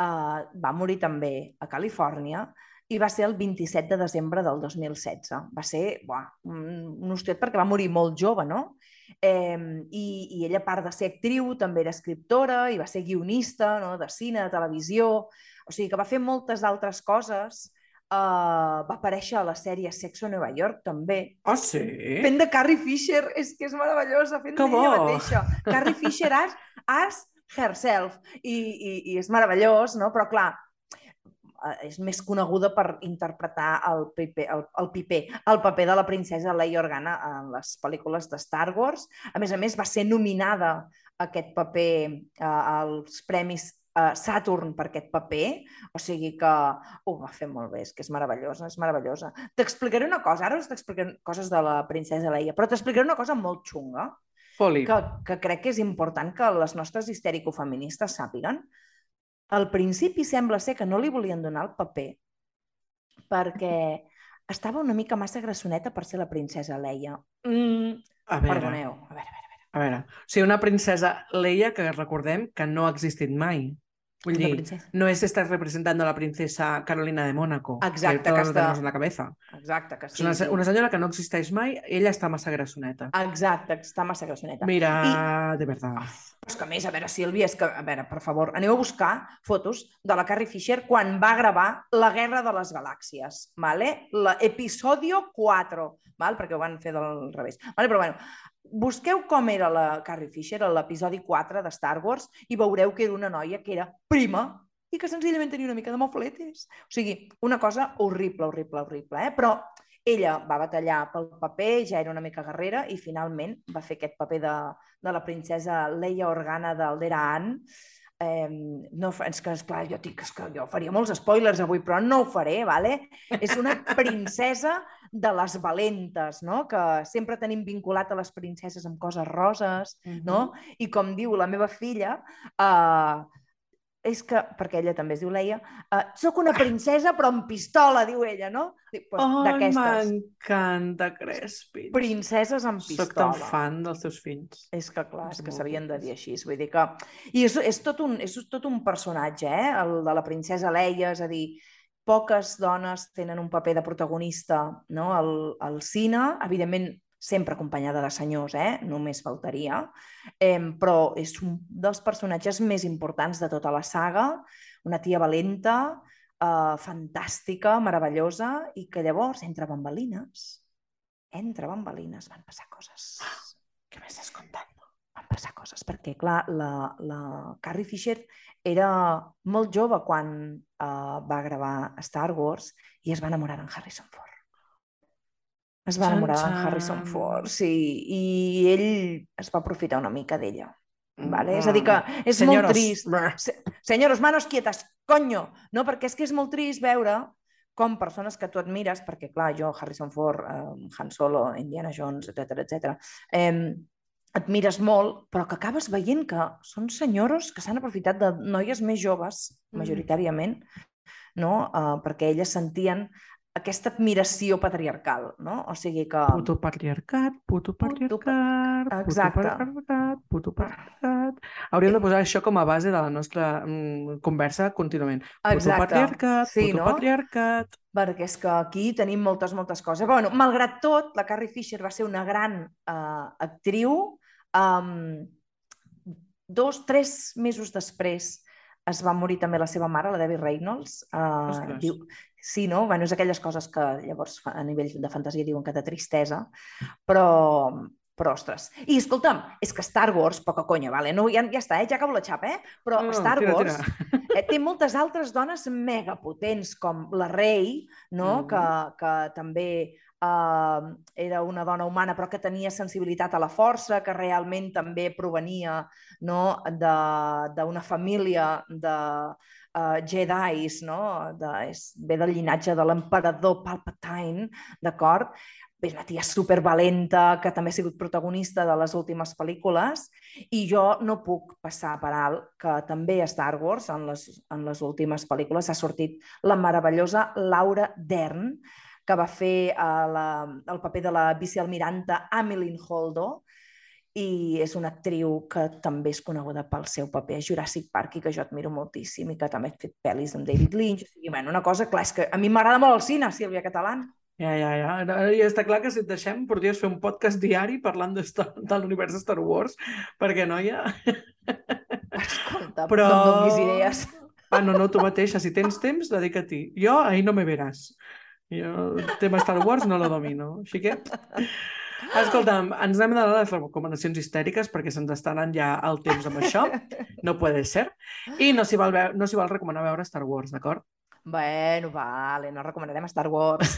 eh, va morir també a Califòrnia i va ser el 27 de desembre del 2016. Va ser buah, un, hostiot perquè va morir molt jove, no? Eh, i, I ella, a part de ser actriu, també era escriptora i va ser guionista no? de cine, de televisió, o sigui que va fer moltes altres coses uh, va aparèixer a la sèrie Sexo a Nova York, també. Oh, sí? Fent de Carrie Fisher, és que és meravellosa, fent Que d'ella bo! mateixa. Carrie Fisher as, as herself. I, i, I és meravellós, no? Però, clar, és més coneguda per interpretar el, piper, el, el piper, el paper de la princesa Leia Organa en les pel·lícules de Star Wars. A més a més, va ser nominada a aquest paper eh, als premis eh, Saturn per aquest paper, o sigui que ho va fer molt bé, és que és meravellosa, és meravellosa. T'explicaré una cosa, ara us t'explicaré coses de la princesa Leia, però t'explicaré una cosa molt xunga, Foli. que, que crec que és important que les nostres histèricofeministes sàpiguen. Al principi sembla ser que no li volien donar el paper perquè estava una mica massa grassoneta per ser la princesa Leia. Mm, A veure, perdoneu, a veure, a veure. a veure. O sigui, una princesa Leia que recordem que no ha existit mai. Vull dir, princesa. no es estás representando a la princesa Carolina de Mónaco. Exacte, que que està- en la cabeza. Exacte, que És sí. una, sí. una senyora que no existeix mai, ella està massa grassoneta. Exacte, està massa grassoneta. Mira, de verdad. Però és que a més, a veure, Sílvia, és que, a veure, per favor, aneu a buscar fotos de la Carrie Fisher quan va gravar La Guerra de les Galàxies, vale? l'episodio 4, val? perquè ho van fer del revés. Vale? Però bueno, busqueu com era la Carrie Fisher a l'episodi 4 de Star Wars i veureu que era una noia que era prima i que senzillament tenia una mica de mofletes. O sigui, una cosa horrible, horrible, horrible, eh? Però ella va batallar pel paper, ja era una mica guerrera i finalment va fer aquest paper de, de la princesa Leia Organa d'Aldera Ann. Eh, no, és que, esclar, jo dic és que jo faria molts spoilers avui, però no ho faré, vale? És una princesa de les valentes, no? que sempre tenim vinculat a les princeses amb coses roses, no? I com diu la meva filla, uh, és que, perquè ella també es diu Leia, uh, soc una princesa però amb pistola, diu ella, no? Dic, pues, Oh, D'aquestes. m'encanta Crespin. Princeses amb Soc pistola. tan fan dels teus fills. És que clar, És és que s'havien de dir així. Vull dir que... I és, és, tot un, és tot un personatge, eh? el de la princesa Leia, és a dir, poques dones tenen un paper de protagonista no? al, al cine, evidentment sempre acompanyada de senyors, eh? només faltaria, eh, però és un dels personatges més importants de tota la saga, una tia valenta, eh, fantàstica, meravellosa, i que llavors, entre bambalines, entre bambalines van passar coses. Què m'estàs contant? Passar coses, perquè, clar, la, la Carrie Fisher era molt jove quan uh, va gravar Star Wars i es va enamorar d'en Harrison Ford. Es va enamorar d'en. Harrison Ford, sí, i ell es va aprofitar una mica d'ella. Vale? És a dir, que és Senyores, molt trist. brr. Se senyores, manos quietas, coño! No, perquè és que és molt trist veure com persones que tu admires, perquè clar, jo, Harrison Ford, eh, Han Solo, Indiana Jones, etc etc. Eh, admires molt, però que acabes veient que són senyores que s'han aprofitat de noies més joves, Mm. majoritàriament, no? eh, perquè elles sentien aquesta admiració patriarcal, no? O sigui que... Puto patriarcat, puto patriarcat, puto Exacte. patriarcat, puto patriarcat. Hauríem de posar això com a base de la nostra mm, conversa contínuament. Puto Exacte. patriarcat, Sí, puto no? patriarcat. perquè és que aquí tenim moltes, moltes coses. Bueno, malgrat tot, la Carrie Fisher va ser una gran uh, actriu. Um, dos, tres mesos després es va morir també la seva mare, la Debbie Reynolds. Uh, Ostres. diu, sí, no? Bueno, és aquelles coses que llavors a nivell de fantasia diuen que de tristesa, però, però ostres. I escolta'm, és que Star Wars, poca conya, vale? no, ja, ja està, eh? ja acabo la xapa, eh? però No, no, Star tira, Wars tira. eh, té moltes altres dones mega potents, com la Rey, no? Mhm. que, que també eh, era una dona humana però que tenia sensibilitat a la força, que realment també provenia no? d'una família de uh, Jedis, no? de, és, ve del llinatge de l'emperador Palpatine, d'acord? És una tia supervalenta que també ha sigut protagonista de les últimes pel·lícules i jo no puc passar per alt que també a Star Wars, en les, en les últimes pel·lícules, ha sortit la meravellosa Laura Dern, que va fer uh, la, el paper de la vicealmiranta Amelin Holdo, i és una actriu que també és coneguda pel seu paper a Jurassic Park i que jo admiro moltíssim i que també ha fet pel·lis amb David Lynch. O sigui, bueno, una cosa, clar, és que a mi m'agrada molt el cine, Sílvia Catalán. Ja, ja, ja. Ja està clar que si et deixem podries fer un podcast diari parlant de, Star- de l'univers de Star Wars, perquè, noia... Escolta, Però... no em donis idees. Ah, no, no, tu mateixa. Si tens temps, dedica-t'hi. Jo, ahí no me veràs. Jo el tema Star Wars no lo domino. Així que... Escolta'm, ens anem donar les recomanacions histèriques perquè se'ns està anant ja el temps amb això. No puede ser. I no s'hi val, no s'hi val recomanar veure Star Wars, d'acord? Bueno, vale, no recomanarem Star Wars.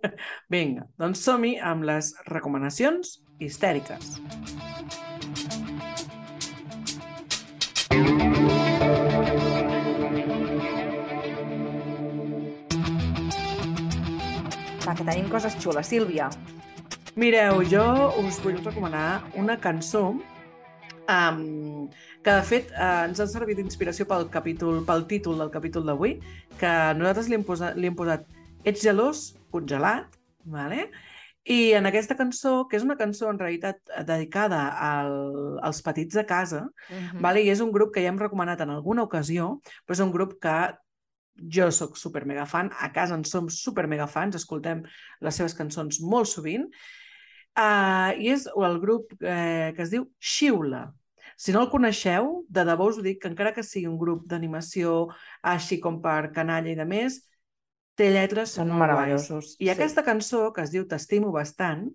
Vinga, doncs som-hi amb les recomanacions histèriques. Va, que tenim coses xules. Sílvia, Mireu, jo us vull recomanar una cançó um, que, de fet, uh, ens ha servit d'inspiració pel, capítol, pel títol del capítol d'avui, que nosaltres li hem, posat, li hem posat Ets gelós, congelat, vale? i en aquesta cançó, que és una cançó en realitat dedicada al, als petits de casa, Mhm. vale? i és un grup que ja hem recomanat en alguna ocasió, però és un grup que jo sóc super mega fan, a casa en som super mega fans, escoltem les seves cançons molt sovint, uh, i és el grup eh, que es diu Xiula. Si no el coneixeu, de debò us ho dic, que encara que sigui un grup d'animació així com per canalla i de més, té lletres Són meravellosos. I sí. aquesta cançó, que es diu T'estimo bastant,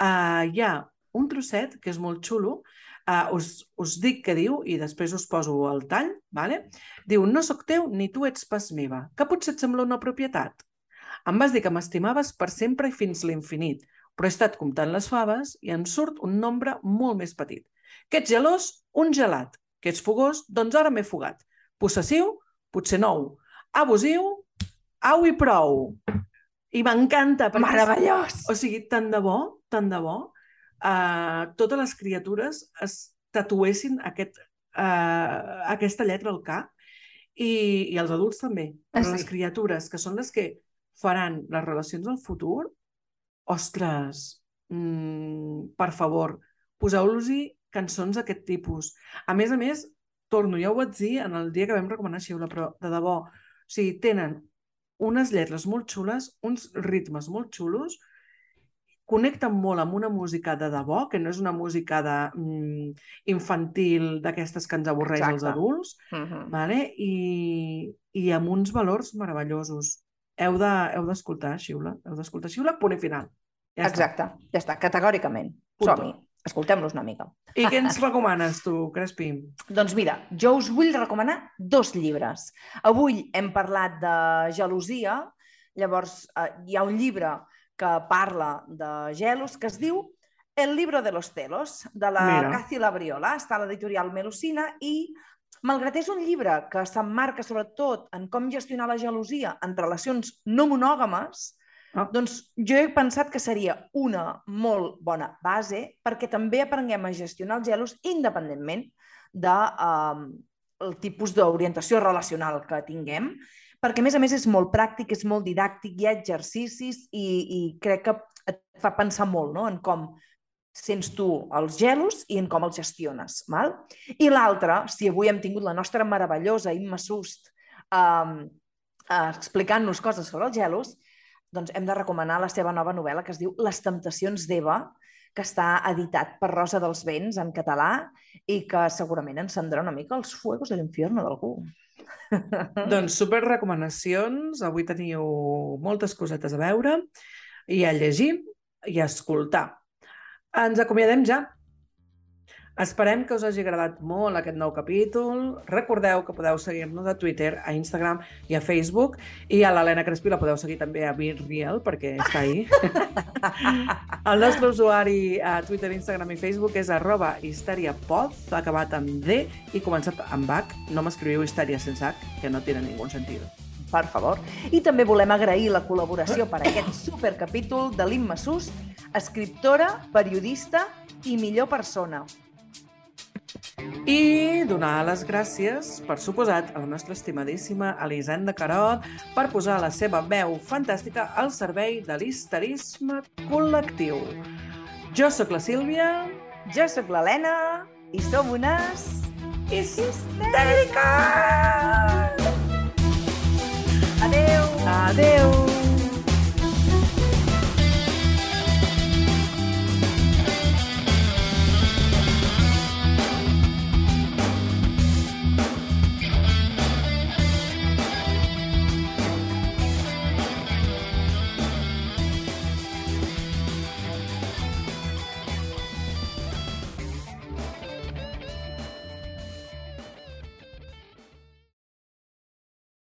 uh, hi ha un trosset que és molt xulo, uh, us, us dic què diu i després us poso el tall, vale? diu No sóc teu ni tu ets pas meva, que potser et sembla una propietat. Em vas dir que m'estimaves per sempre i fins l'infinit, però he estat comptant les faves i en surt un nombre molt més petit. Que ets gelós? Un gelat. Que ets fogós? Doncs ara m'he fugat. Possessiu? Potser nou. Abusiu? Au i prou. I m'encanta. perquè és- Meravellós! o sigui, tant de bo, tant de bo, uh, totes les criatures es tatuessin aquest, uh, aquesta lletra al cap i, i els adults també. Ah, Però sí? les criatures, que són les que faran les relacions del futur, ostres, mm, per favor, poseu-los-hi cançons d'aquest tipus. A més a més, torno, ja ho vaig dir en el dia que vam recomanar Xiula, però de debò, o sigui, tenen unes lletres molt xules, uns ritmes molt xulos, connecten molt amb una música de debò, que no és una música de, mm, infantil d'aquestes que ens avorreix Exacte. adults, Mhm. vale? I, i amb uns valors meravellosos. Heu de- heu d'escoltar de, Xiula, heu d'escoltar Xiula, punt i final. Ja està. Exacte, ja està, categòricament. Som-hi, escoltem-los una mica. I què ens recomanes tu, Crespi? Doncs mira, jo us vull recomanar dos llibres. Avui hem parlat de gelosia, llavors eh, hi ha un llibre que parla de gelos que es diu El libro de los celos, de la Mira. Cathy Labriola, està a l'editorial Melusina i malgrat és un llibre que s'emmarca sobretot en com gestionar la gelosia en relacions no monògames, Ah. doncs jo he pensat que seria una molt bona base perquè també aprenguem a gestionar els gelos independentment de um, el tipus d'orientació relacional que tinguem, perquè a més a més és molt pràctic, és molt didàctic, hi ha exercicis i, i crec que et fa pensar molt no? en com sents tu els gelos i en com els gestiones. Val? I l'altre, si avui hem tingut la nostra meravellosa Imma Sust um, uh, explicant-nos coses sobre els gelos, doncs hem de recomanar la seva nova novel·la que es diu Les temptacions d'Eva, que està editat per Rosa dels Vents en català i que segurament encendrà una mica els fuegos de l'infierno d'algú. Doncs super recomanacions. Avui teniu moltes cosetes a veure i a llegir i a escoltar. Ens acomiadem ja. Esperem que us hagi agradat molt aquest nou capítol. Recordeu que podeu seguir-nos a Twitter, a Instagram i a Facebook. I a l'Helena Crespi la podeu seguir també a BeReal, perquè està ahí. El nostre usuari a Twitter, Instagram i Facebook és arroba histeriapod, acabat amb D i començat amb H. No m'escriviu histèria sense H, que no té ningú sentit. per favor. I també volem agrair la col·laboració per aquest supercapítol de l'Imma Sust, escriptora, periodista i millor persona. I donar les gràcies, per suposat, a la nostra estimadíssima Elisenda Carot per posar la seva veu fantàstica al servei de l'histerisme col·lectiu. Jo sóc la Sílvia. Jo sóc l'Helena. I som unes... Histèriques! Adeu! Adeu!